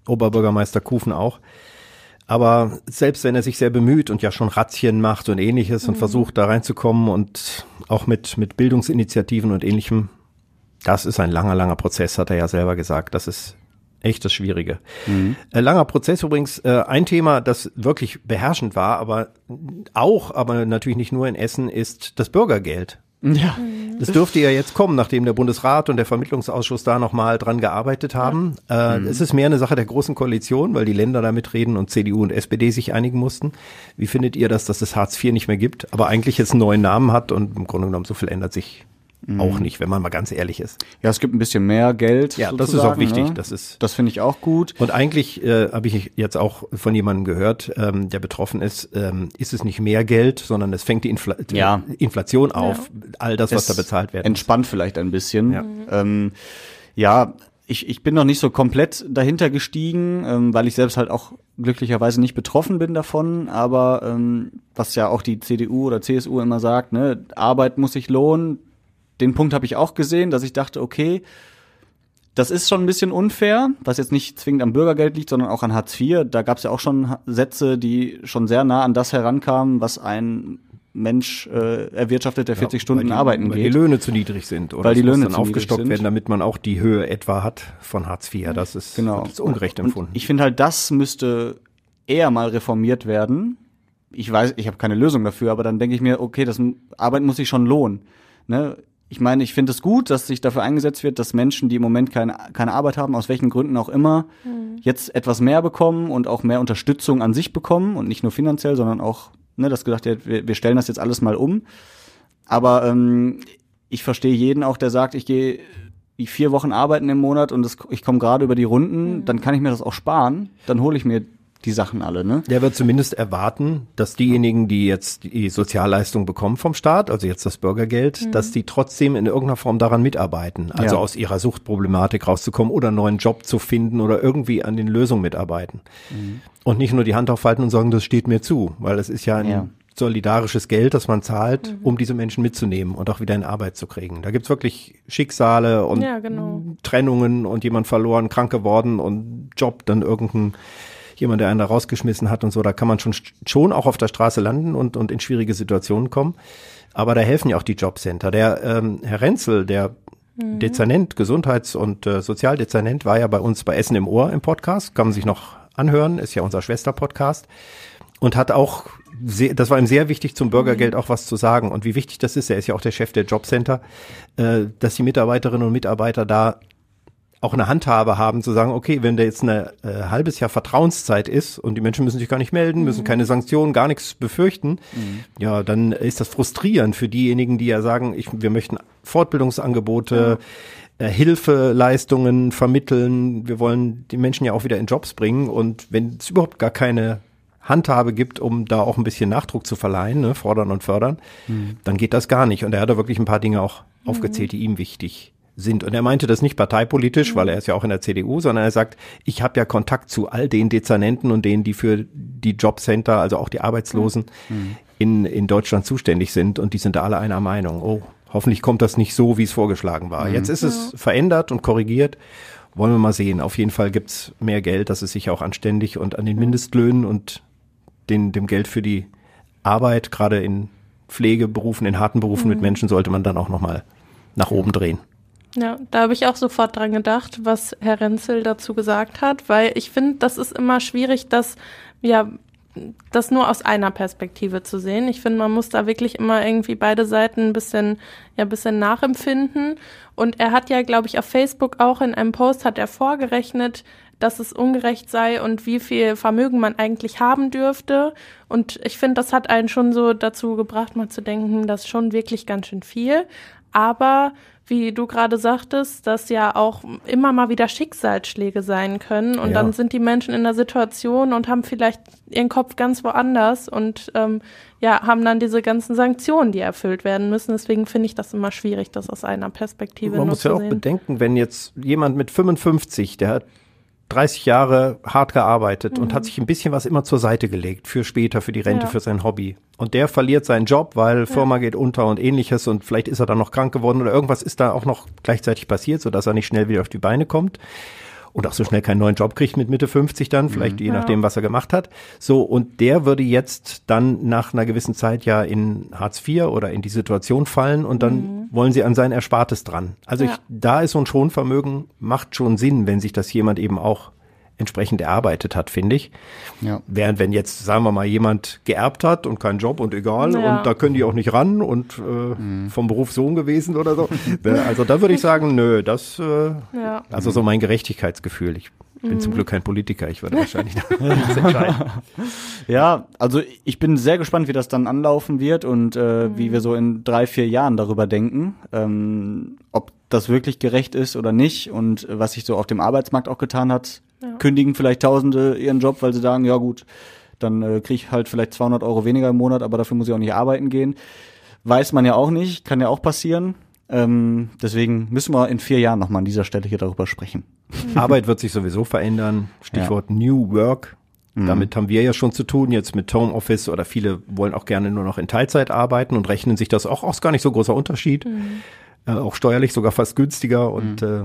Oberbürgermeister Kufen auch. Aber selbst wenn er sich sehr bemüht und ja schon Razzien macht und ähnliches und versucht da reinzukommen und auch mit, mit Bildungsinitiativen und ähnlichem, das ist ein langer, langer Prozess, hat er ja selber gesagt. Das ist echt das Schwierige. Äh, langer Prozess übrigens, äh, ein Thema, das wirklich beherrschend war, aber auch, aber natürlich nicht nur in Essen, ist das Bürgergeld. Ja. Das dürfte ja jetzt kommen, nachdem der Bundesrat und der Vermittlungsausschuss da nochmal dran gearbeitet haben. Äh, Es ist mehr eine Sache der großen Koalition, weil die Länder da mitreden und CDU und SPD sich einigen mussten. Wie findet ihr das, dass es Hartz IV nicht mehr gibt, aber eigentlich jetzt einen neuen Namen hat und im Grunde genommen so viel ändert sich auch nicht, wenn man mal ganz ehrlich ist. Ja, es gibt ein bisschen mehr Geld. Ja, das ist auch wichtig. Ne? Das ist das finde ich auch gut. Und eigentlich äh, habe ich jetzt auch von jemandem gehört, ähm, der betroffen ist, ähm, ist es nicht mehr Geld, sondern es fängt die Infl Ja. Inflation auf, all das, was Es da bezahlt wird. Entspannt vielleicht ein bisschen. Ja. Ähm, ja, ich, ich bin noch nicht so komplett dahinter gestiegen, ähm, weil ich selbst halt auch glücklicherweise nicht betroffen bin davon. Aber ähm, was ja auch die CDU oder CSU immer sagt, ne, Arbeit muss sich lohnen. Den Punkt habe ich auch gesehen, dass ich dachte, okay, das ist schon ein bisschen unfair, was jetzt nicht zwingend am Bürgergeld liegt, sondern auch an Hartz IV. Da gab es ja auch schon Sätze, die schon sehr nah an das herankamen, was ein Mensch äh, erwirtschaftet, der 40 Stunden weil die, arbeiten weil geht. die Löhne zu niedrig sind oder Weil die Löhne dann aufgestockt werden, damit man auch die Höhe etwa hat von Hartz IV. Das ist, Genau. das ist ungerecht Und empfunden. Ich finde halt, das müsste eher mal reformiert werden. Ich weiß, ich habe keine Lösung dafür, aber dann denke ich mir, okay, das Arbeit muss sich schon lohnen. Ne? Ich meine, ich finde es gut, dass sich dafür eingesetzt wird, dass Menschen, die im Moment keine, keine Arbeit haben, aus welchen Gründen auch immer, jetzt etwas mehr bekommen und auch mehr Unterstützung an sich bekommen und nicht nur finanziell, sondern auch, ne, dass gesagt wird, wir, wir stellen das jetzt alles mal um. Aber ähm, ich verstehe jeden auch, der sagt, ich gehe vier Wochen arbeiten im Monat und das, ich komme gerade über die Runden, dann kann ich mir das auch sparen. Dann hole ich mir die Sachen alle, ne? Der wird zumindest erwarten, dass diejenigen, die jetzt die Sozialleistung bekommen vom Staat, also jetzt das Bürgergeld, Mhm. dass die trotzdem in irgendeiner Form daran mitarbeiten. Also Ja. aus ihrer Suchtproblematik rauszukommen oder einen neuen Job zu finden oder irgendwie an den Lösungen mitarbeiten. Und nicht nur die Hand aufhalten und sagen, das steht mir zu, weil das ist ja ein Ja. solidarisches Geld, das man zahlt, um diese Menschen mitzunehmen und auch wieder in Arbeit zu kriegen. Da gibt's wirklich Schicksale und Ja, genau. Trennungen und jemand verloren, krank geworden und Job, dann irgendein jemand, der einen da rausgeschmissen hat und so, da kann man schon, schon auch auf der Straße landen und, und in schwierige Situationen kommen. Aber da helfen ja auch die Jobcenter. Der ähm, Herr Renzel, der Dezernent, Gesundheits- und äh, Sozialdezernent, war ja bei uns bei Essen im Ohr im Podcast, kann man sich noch anhören, ist ja unser Schwesterpodcast. Und hat auch sehr, das war ihm sehr wichtig zum Bürgergeld auch was zu sagen. Und wie wichtig das ist, er ist ja auch der Chef der Jobcenter, äh, dass die Mitarbeiterinnen und Mitarbeiter da auch eine Handhabe haben, zu sagen, okay, wenn da jetzt eine äh, halbes Jahr Vertrauenszeit ist und die Menschen müssen sich gar nicht melden, müssen keine Sanktionen, gar nichts befürchten, ja, dann ist das frustrierend für diejenigen, die ja sagen, ich, wir möchten Fortbildungsangebote, äh, Hilfeleistungen vermitteln, wir wollen die Menschen ja auch wieder in Jobs bringen. Und wenn es überhaupt gar keine Handhabe gibt, um da auch ein bisschen Nachdruck zu verleihen, ne, fordern und fördern, dann geht das gar nicht. Und er hat da wirklich ein paar Dinge auch aufgezählt, die ihm wichtig sind. Und er meinte das nicht parteipolitisch, weil er ist ja auch in der CDU, sondern er sagt, ich habe ja Kontakt zu all den Dezernenten und denen, die für die Jobcenter, also auch die Arbeitslosen Mhm. in, in Deutschland zuständig sind und die sind da alle einer Meinung. Oh, hoffentlich kommt das nicht so, wie es vorgeschlagen war. Mhm. Jetzt ist es verändert und korrigiert. Wollen wir mal sehen. Auf jeden Fall gibt's mehr Geld, dass es sich auch anständig und an den Mindestlöhnen und den, dem Geld für die Arbeit, gerade in Pflegeberufen, in harten Berufen mit Mhm. Menschen, sollte man dann auch nochmal nach oben drehen. Ja, da habe ich auch sofort dran gedacht, was Herr Renzel dazu gesagt hat, weil ich finde, das ist immer schwierig, das ja das nur aus einer Perspektive zu sehen. Ich finde, man muss da wirklich immer irgendwie beide Seiten ein bisschen, ja, ein bisschen nachempfinden. Und er hat ja, glaube ich, auf Facebook auch in einem Post hat er vorgerechnet, dass es ungerecht sei und wie viel Vermögen man eigentlich haben dürfte. Und ich finde, das hat einen schon so dazu gebracht, mal zu denken, das ist schon wirklich ganz schön viel. Aber wie du gerade sagtest, dass ja auch immer mal wieder Schicksalsschläge sein können und Ja. dann sind die Menschen in der Situation und haben vielleicht ihren Kopf ganz woanders und ähm, ja, haben dann diese ganzen Sanktionen, die erfüllt werden müssen. Deswegen finde ich das immer schwierig, das aus einer Perspektive Man nur muss ja zu auch sehen. bedenken, wenn jetzt jemand mit 55, der hat 30 Jahre hart gearbeitet und Mhm. hat sich ein bisschen was immer zur Seite gelegt für später, für die Rente, Ja. für sein Hobby. Und der verliert seinen Job, weil Firma geht unter und ähnliches und vielleicht ist er dann noch krank geworden oder irgendwas ist da auch noch gleichzeitig passiert, sodass er nicht schnell wieder auf die Beine kommt. Und auch so schnell keinen neuen Job kriegt mit Mitte 50 dann, vielleicht je Ja. nachdem, was er gemacht hat. So, und der würde jetzt dann nach einer gewissen Zeit ja in Hartz IV oder in die Situation fallen und dann wollen sie an sein Erspartes dran. Also Ja. ich, da ist so ein Schonvermögen, macht schon Sinn, wenn sich das jemand eben auch entsprechend erarbeitet hat, finde ich. Ja. Während wenn jetzt, sagen wir mal, jemand geerbt hat und keinen Job und egal Ja. und da können die auch nicht ran und äh, vom Beruf Sohn gewesen oder so. Äh, also da würde ich sagen, nö, das, äh, Ja. also so mein Gerechtigkeitsgefühl. Ich bin Mhm. zum Glück kein Politiker, ich würde wahrscheinlich das entscheiden. Ja, also ich bin sehr gespannt, wie das dann anlaufen wird und äh, wie wir so in drei, vier Jahren darüber denken, ähm, ob das wirklich gerecht ist oder nicht und was sich so auf dem Arbeitsmarkt auch getan hat. Ja. Kündigen vielleicht Tausende ihren Job, weil sie sagen, ja gut, dann äh, kriege ich halt vielleicht 200 Euro weniger im Monat, aber dafür muss ich auch nicht arbeiten gehen. Weiß man ja auch nicht, kann ja auch passieren. Ähm, deswegen müssen wir in vier Jahren nochmal an dieser Stelle hier darüber sprechen. Arbeit wird sich sowieso verändern. Stichwort New Work. Mhm. Damit haben wir ja schon zu tun, jetzt mit Homeoffice oder viele wollen auch gerne nur noch in Teilzeit arbeiten und rechnen sich das auch aus gar nicht so großer Unterschied. Äh, auch steuerlich sogar fast günstiger und äh,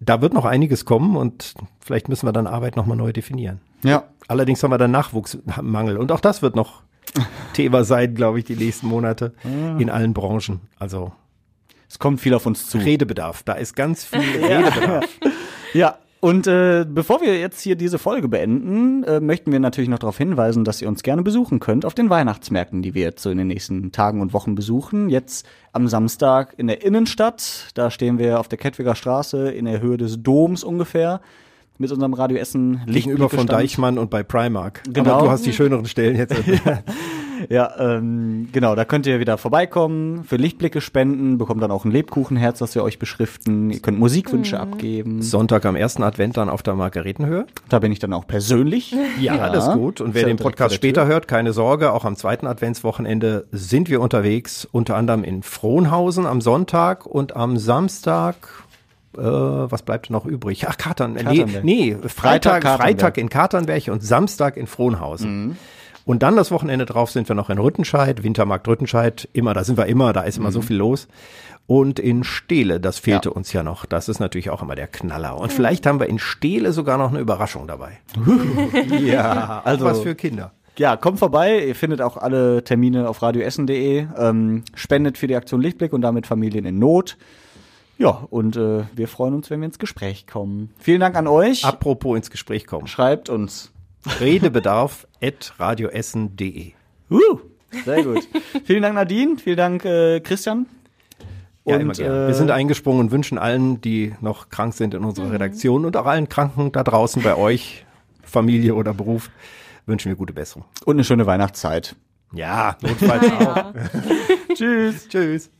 da wird noch einiges kommen und vielleicht müssen wir dann Arbeit nochmal neu definieren. Ja. Allerdings haben wir dann Nachwuchsmangel und auch das wird noch Thema sein, glaube ich, die nächsten Monate in allen Branchen. Also es kommt viel auf uns zu. Redebedarf, da ist ganz viel Redebedarf. Ja, und äh, bevor wir jetzt hier diese Folge beenden, äh, möchten wir natürlich noch darauf hinweisen, dass ihr uns gerne besuchen könnt auf den Weihnachtsmärkten, die wir jetzt so in den nächsten Tagen und Wochen besuchen. Jetzt am Samstag in der Innenstadt, da stehen wir auf der Kettwiger Straße in der Höhe des Doms ungefähr mit unserem Radio Essen Gegenüber von. Deichmann und bei Primark. Genau. Aber du hast die schöneren Stellen jetzt. Ja, ähm, genau, da könnt ihr wieder vorbeikommen, für Lichtblicke spenden, bekommt dann auch ein Lebkuchenherz, das wir euch beschriften. Ihr könnt Musikwünsche abgeben. Sonntag am ersten Advent dann auf der Margaretenhöhe. Da bin ich dann auch persönlich. Ja, das ist gut. Und wer ja den Podcast später hört, keine Sorge, auch am zweiten Adventswochenende sind wir unterwegs, unter anderem in Frohnhausen am Sonntag und am Samstag. Äh, was bleibt noch übrig? Ach, Katern. Nee, nee, Freitag Freitag. Freitag in Katernberg und Samstag in Frohnhausen. Und dann das Wochenende drauf sind wir noch in Rüttenscheid, Wintermarkt Rüttenscheid, immer, da sind wir immer, da ist immer so viel los. Und in Steele, das fehlte uns ja noch. Das ist natürlich auch immer der Knaller. Und vielleicht haben wir in Steele sogar noch eine Überraschung dabei. ja, also was für Kinder. Ja, kommt vorbei. Ihr findet auch alle Termine auf radioessen.de. Ähm, spendet für die Aktion Lichtblick und damit Familien in Not. Ja, und äh, wir freuen uns, wenn wir ins Gespräch kommen. Vielen Dank an euch. Apropos ins Gespräch kommen. Schreibt uns. Redebedarf at radioessen.de. Uh, sehr gut. Vielen Dank, Nadine. Vielen Dank, äh, Christian. Ja, Und, immer gerne. äh, Wir sind eingesprungen und wünschen allen, die noch krank sind in unserer Redaktion und auch allen Kranken da draußen bei euch, Familie oder Beruf, wünschen wir gute Besserung. Und eine schöne Weihnachtszeit. Ja, notfalls auch. Tschüss. Tschüss.